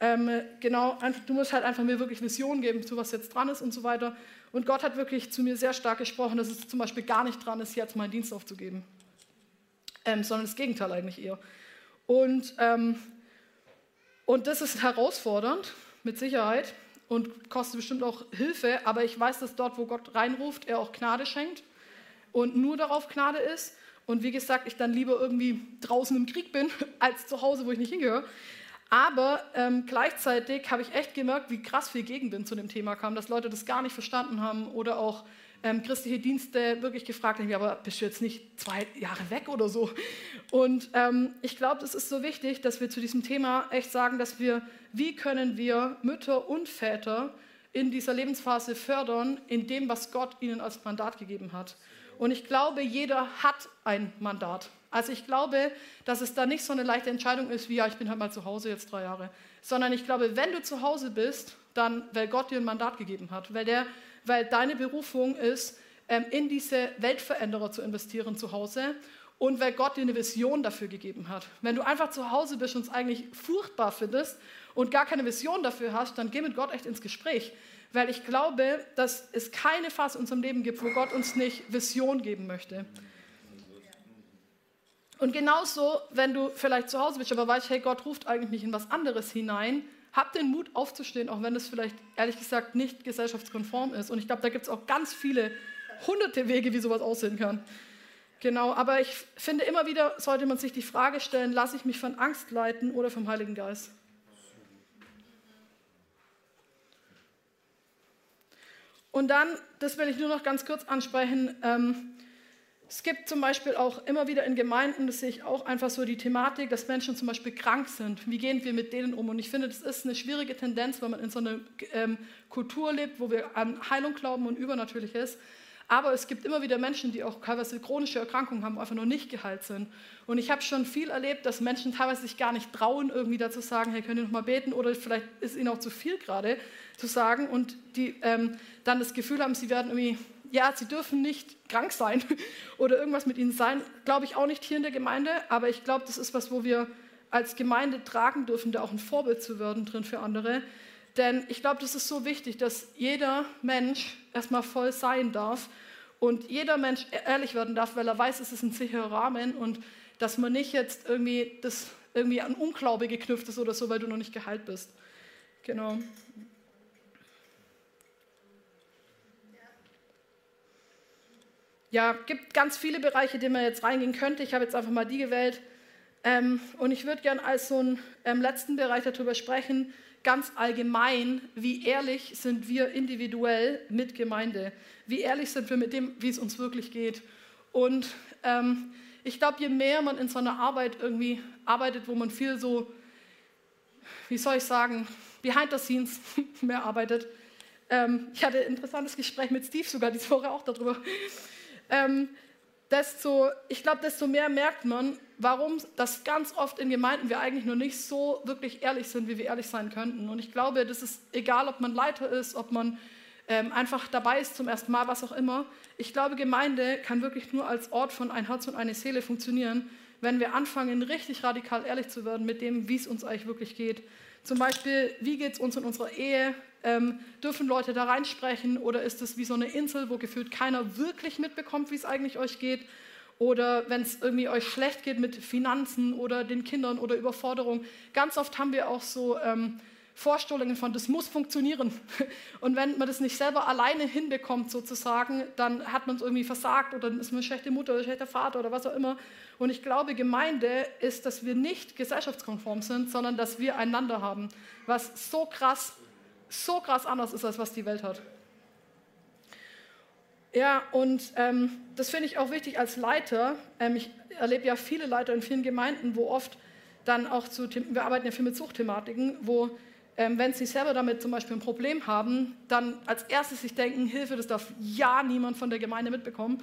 Ähm, genau, du musst halt einfach mir wirklich Visionen geben, zu was jetzt dran ist und so weiter. Und Gott hat wirklich zu mir sehr stark gesprochen, dass es zum Beispiel gar nicht dran ist, jetzt meinen Dienst aufzugeben, ähm, sondern das Gegenteil eigentlich eher. Und, ähm, und das ist herausfordernd, mit Sicherheit, und kostet bestimmt auch Hilfe, aber ich weiß, dass dort, wo Gott reinruft, er auch Gnade schenkt und nur darauf Gnade ist. Und wie gesagt, ich dann lieber irgendwie draußen im Krieg bin, <laughs> als zu Hause, wo ich nicht hingehöre. Aber ähm, gleichzeitig habe ich echt gemerkt, wie krass viel Gegenwind zu dem Thema kam, dass Leute das gar nicht verstanden haben oder auch ähm, christliche Dienste wirklich gefragt haben, aber bist du jetzt nicht zwei Jahre weg oder so? Und ähm, ich glaube, es ist so wichtig, dass wir zu diesem Thema echt sagen, dass wir, wie können wir Mütter und Väter in dieser Lebensphase fördern, in dem, was Gott ihnen als Mandat gegeben hat. Und ich glaube, jeder hat ein Mandat. Also ich glaube, dass es da nicht so eine leichte Entscheidung ist, wie ja, ich bin halt mal zu Hause jetzt drei Jahre, sondern ich glaube, wenn du zu Hause bist, dann, weil Gott dir ein Mandat gegeben hat, weil, der, weil deine Berufung ist, ähm, in diese Weltveränderer zu investieren zu Hause und weil Gott dir eine Vision dafür gegeben hat. Wenn du einfach zu Hause bist und es eigentlich furchtbar findest und gar keine Vision dafür hast, dann geh mit Gott echt ins Gespräch. Weil ich glaube, dass es keine Phase in unserem Leben gibt, wo Gott uns nicht Vision geben möchte. Und genauso, wenn du vielleicht zu Hause bist, aber weißt, hey, Gott ruft eigentlich nicht in was anderes hinein, hab den Mut aufzustehen, auch wenn es vielleicht ehrlich gesagt nicht gesellschaftskonform ist. Und ich glaube, da gibt es auch ganz viele hunderte Wege, wie sowas aussehen kann. Genau, aber ich finde immer wieder sollte man sich die Frage stellen, lasse ich mich von Angst leiten oder vom Heiligen Geist? Und dann, das will ich nur noch ganz kurz ansprechen, ähm, es gibt zum Beispiel auch immer wieder in Gemeinden, das sehe ich auch einfach so die Thematik, dass Menschen zum Beispiel krank sind. Wie gehen wir mit denen um? Und ich finde, das ist eine schwierige Tendenz, wenn man in so einer ähm, Kultur lebt, wo wir an Heilung glauben und Übernatürliches. Aber es gibt immer wieder Menschen, die auch teilweise chronische Erkrankungen haben, einfach noch nicht geheilt sind. Und ich habe schon viel erlebt, dass Menschen teilweise sich gar nicht trauen, irgendwie dazu sagen, hey, könnt ihr noch mal beten? Oder vielleicht ist ihnen auch zu viel gerade zu sagen und die ähm, dann das Gefühl haben, sie werden irgendwie ja, sie dürfen nicht krank sein <laughs> oder irgendwas mit ihnen sein. Glaube ich auch nicht hier in der Gemeinde, aber ich glaube, das ist was, wo wir als Gemeinde tragen dürfen, da auch ein Vorbild zu werden drin für andere. Denn ich glaube, das ist so wichtig, dass jeder Mensch erstmal voll sein darf und jeder Mensch ehrlich werden darf, weil er weiß, es ist ein sicherer Rahmen und dass man nicht jetzt irgendwie das irgendwie an Unglaube geknüpft ist oder so, weil du noch nicht geheilt bist. Genau. Ja, gibt ganz viele Bereiche, die man jetzt reingehen könnte. Ich habe jetzt einfach mal die gewählt. Ähm, und ich würde gerne als so einen ähm, letzten Bereich darüber sprechen, ganz allgemein, wie ehrlich sind wir individuell mit Gemeinde? Wie ehrlich sind wir mit dem, wie es uns wirklich geht? Und ähm, ich glaube, je mehr man in so einer Arbeit irgendwie arbeitet, wo man viel so, wie soll ich sagen, behind the scenes <laughs> mehr arbeitet. Ähm, ich hatte ein interessantes Gespräch mit Steve sogar diese Woche auch darüber ähm, desto, ich glaube, desto mehr merkt man, warum das ganz oft in Gemeinden wir eigentlich nur nicht so wirklich ehrlich sind, wie wir ehrlich sein könnten. Und ich glaube, das ist egal, ob man Leiter ist, ob man ähm, einfach dabei ist zum ersten Mal, was auch immer. Ich glaube, Gemeinde kann wirklich nur als Ort von ein Herz und eine Seele funktionieren, wenn wir anfangen, richtig radikal ehrlich zu werden mit dem, wie es uns eigentlich wirklich geht. Zum Beispiel, wie geht es uns in unserer Ehe? Ähm, dürfen Leute da reinsprechen oder ist es wie so eine Insel, wo gefühlt keiner wirklich mitbekommt, wie es eigentlich euch geht? Oder wenn es irgendwie euch schlecht geht mit Finanzen oder den Kindern oder Überforderung. Ganz oft haben wir auch so ähm, Vorstellungen von, das muss funktionieren. <laughs> Und wenn man das nicht selber alleine hinbekommt, sozusagen, dann hat man es irgendwie versagt oder dann ist man eine schlechte Mutter oder schlechter Vater oder was auch immer. Und ich glaube, Gemeinde ist, dass wir nicht gesellschaftskonform sind, sondern dass wir einander haben, was so krass so krass anders ist, als was die Welt hat. Ja, und ähm, das finde ich auch wichtig als Leiter. Ähm, ich erlebe ja viele Leiter in vielen Gemeinden, wo oft dann auch zu, wir arbeiten ja viel mit Suchtthematiken, wo, ähm, wenn sie selber damit zum Beispiel ein Problem haben, dann als erstes sich denken, Hilfe, das darf ja niemand von der Gemeinde mitbekommen.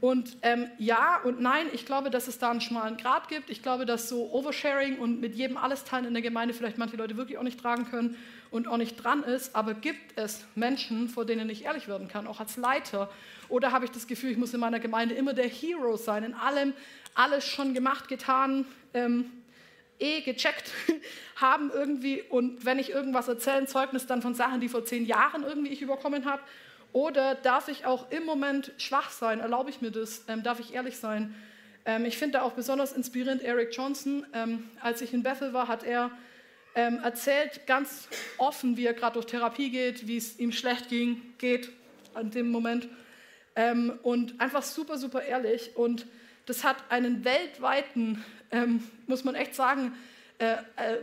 Und ähm, ja und nein, ich glaube, dass es da einen schmalen Grad gibt. Ich glaube, dass so Oversharing und mit jedem alles teilen in der Gemeinde vielleicht manche Leute wirklich auch nicht tragen können und auch nicht dran ist. Aber gibt es Menschen, vor denen ich ehrlich werden kann, auch als Leiter? Oder habe ich das Gefühl, ich muss in meiner Gemeinde immer der Hero sein, in allem alles schon gemacht, getan, ähm, eh gecheckt <laughs> haben irgendwie und wenn ich irgendwas erzähle, ein Zeugnis dann von Sachen, die vor zehn Jahren irgendwie ich überkommen habe oder darf ich auch im Moment schwach sein? Erlaube ich mir das? Ähm, darf ich ehrlich sein? Ähm, ich finde da auch besonders inspirierend Eric Johnson. Ähm, als ich in Bethel war, hat er ähm, erzählt ganz offen, wie er gerade durch Therapie geht, wie es ihm schlecht ging, geht an dem Moment. Ähm, und einfach super, super ehrlich. Und das hat einen weltweiten, ähm, muss man echt sagen, äh, äh,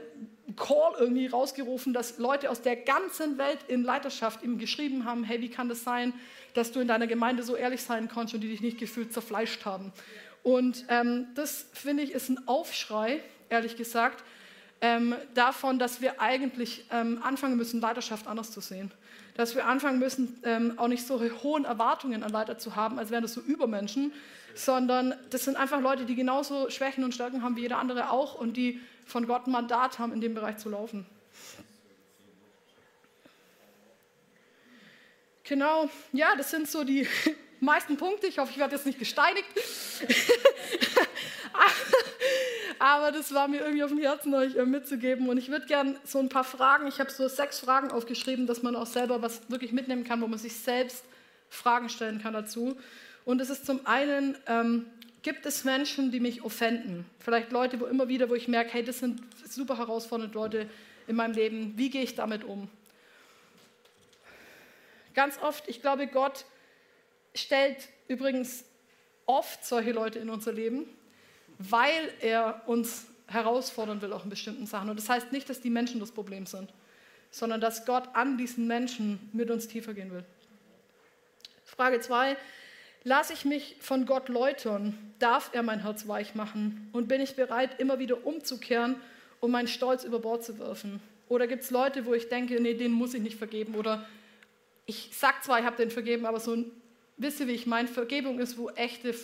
Call irgendwie rausgerufen, dass Leute aus der ganzen Welt in Leiterschaft ihm geschrieben haben, hey, wie kann das sein, dass du in deiner Gemeinde so ehrlich sein kannst und die dich nicht gefühlt zerfleischt haben. Und ähm, das, finde ich, ist ein Aufschrei, ehrlich gesagt, ähm, davon, dass wir eigentlich ähm, anfangen müssen, Leiterschaft anders zu sehen. Dass wir anfangen müssen, ähm, auch nicht so hohen Erwartungen an Leiter zu haben, als wären das so Übermenschen, sondern das sind einfach Leute, die genauso Schwächen und Stärken haben wie jeder andere auch und die von Gott ein Mandat haben, in dem Bereich zu laufen. Genau, ja, das sind so die <laughs> meisten Punkte. Ich hoffe, ich werde jetzt nicht gesteinigt. <laughs> Aber das war mir irgendwie auf dem Herzen, euch äh, mitzugeben. Und ich würde gerne so ein paar Fragen, ich habe so sechs Fragen aufgeschrieben, dass man auch selber was wirklich mitnehmen kann, wo man sich selbst Fragen stellen kann dazu. Und es ist zum einen, ähm, gibt es Menschen, die mich offenden? Vielleicht Leute, wo immer wieder, wo ich merke, hey, das sind super herausfordernde Leute in meinem Leben. Wie gehe ich damit um? Ganz oft, ich glaube, Gott stellt übrigens oft solche Leute in unser Leben, weil er uns herausfordern will, auch in bestimmten Sachen. Und das heißt nicht, dass die Menschen das Problem sind, sondern dass Gott an diesen Menschen mit uns tiefer gehen will. Frage 2. Lasse ich mich von Gott läutern? Darf er mein Herz weich machen? Und bin ich bereit, immer wieder umzukehren, um meinen Stolz über Bord zu werfen? Oder gibt es Leute, wo ich denke, nee, denen muss ich nicht vergeben? Oder ich sag zwar, ich habe den vergeben, aber so, wisst ihr, wie ich meine? Vergebung ist, wo echte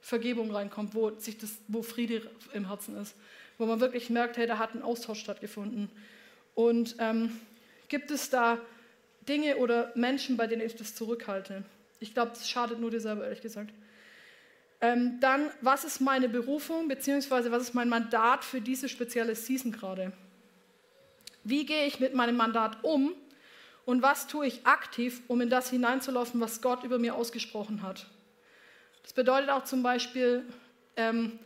Vergebung reinkommt, wo, sich das, wo Friede im Herzen ist, wo man wirklich merkt, hey, da hat ein Austausch stattgefunden. Und ähm, gibt es da Dinge oder Menschen, bei denen ich das zurückhalte? Ich glaube, das schadet nur dir selber, ehrlich gesagt. Ähm, dann, was ist meine Berufung, beziehungsweise was ist mein Mandat für diese spezielle Season gerade? Wie gehe ich mit meinem Mandat um und was tue ich aktiv, um in das hineinzulaufen, was Gott über mir ausgesprochen hat? Das bedeutet auch zum Beispiel, ähm,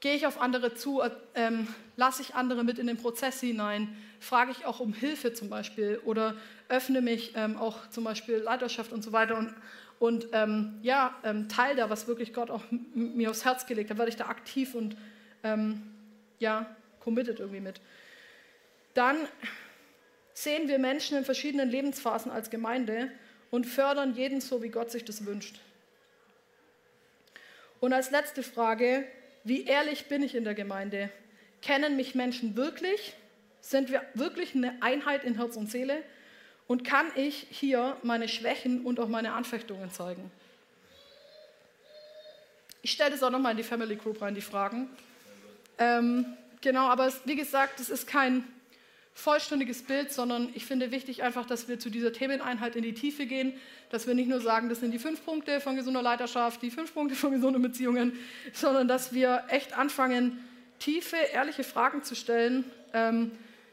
gehe ich auf andere zu, ähm, lasse ich andere mit in den Prozess hinein, frage ich auch um Hilfe zum Beispiel oder öffne mich ähm, auch zum Beispiel Leiterschaft und so weiter und, und ähm, ja, ähm, teile da, was wirklich Gott auch mir aufs Herz gelegt hat, werde ich da aktiv und ähm, ja, committed irgendwie mit. Dann sehen wir Menschen in verschiedenen Lebensphasen als Gemeinde und fördern jeden so, wie Gott sich das wünscht. Und als letzte Frage, wie ehrlich bin ich in der Gemeinde? Kennen mich Menschen wirklich? Sind wir wirklich eine Einheit in Herz und Seele? Und kann ich hier meine Schwächen und auch meine Anfechtungen zeigen? Ich stelle das auch nochmal in die Family Group rein, die Fragen. Ähm, genau, aber wie gesagt, es ist kein vollständiges Bild, sondern ich finde wichtig einfach, dass wir zu dieser Themeneinheit in die Tiefe gehen, dass wir nicht nur sagen, das sind die fünf Punkte von gesunder Leiterschaft, die fünf Punkte von gesunden Beziehungen, sondern dass wir echt anfangen, tiefe, ehrliche Fragen zu stellen, ähm,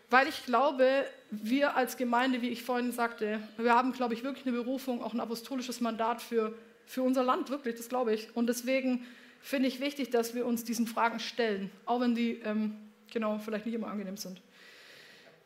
weil ich glaube, wir als Gemeinde, wie ich vorhin sagte, wir haben, glaube ich, wirklich eine Berufung, auch ein apostolisches Mandat für, für unser Land, wirklich, das glaube ich. Und deswegen finde ich wichtig, dass wir uns diesen Fragen stellen, auch wenn die, ähm, genau, vielleicht nicht immer angenehm sind.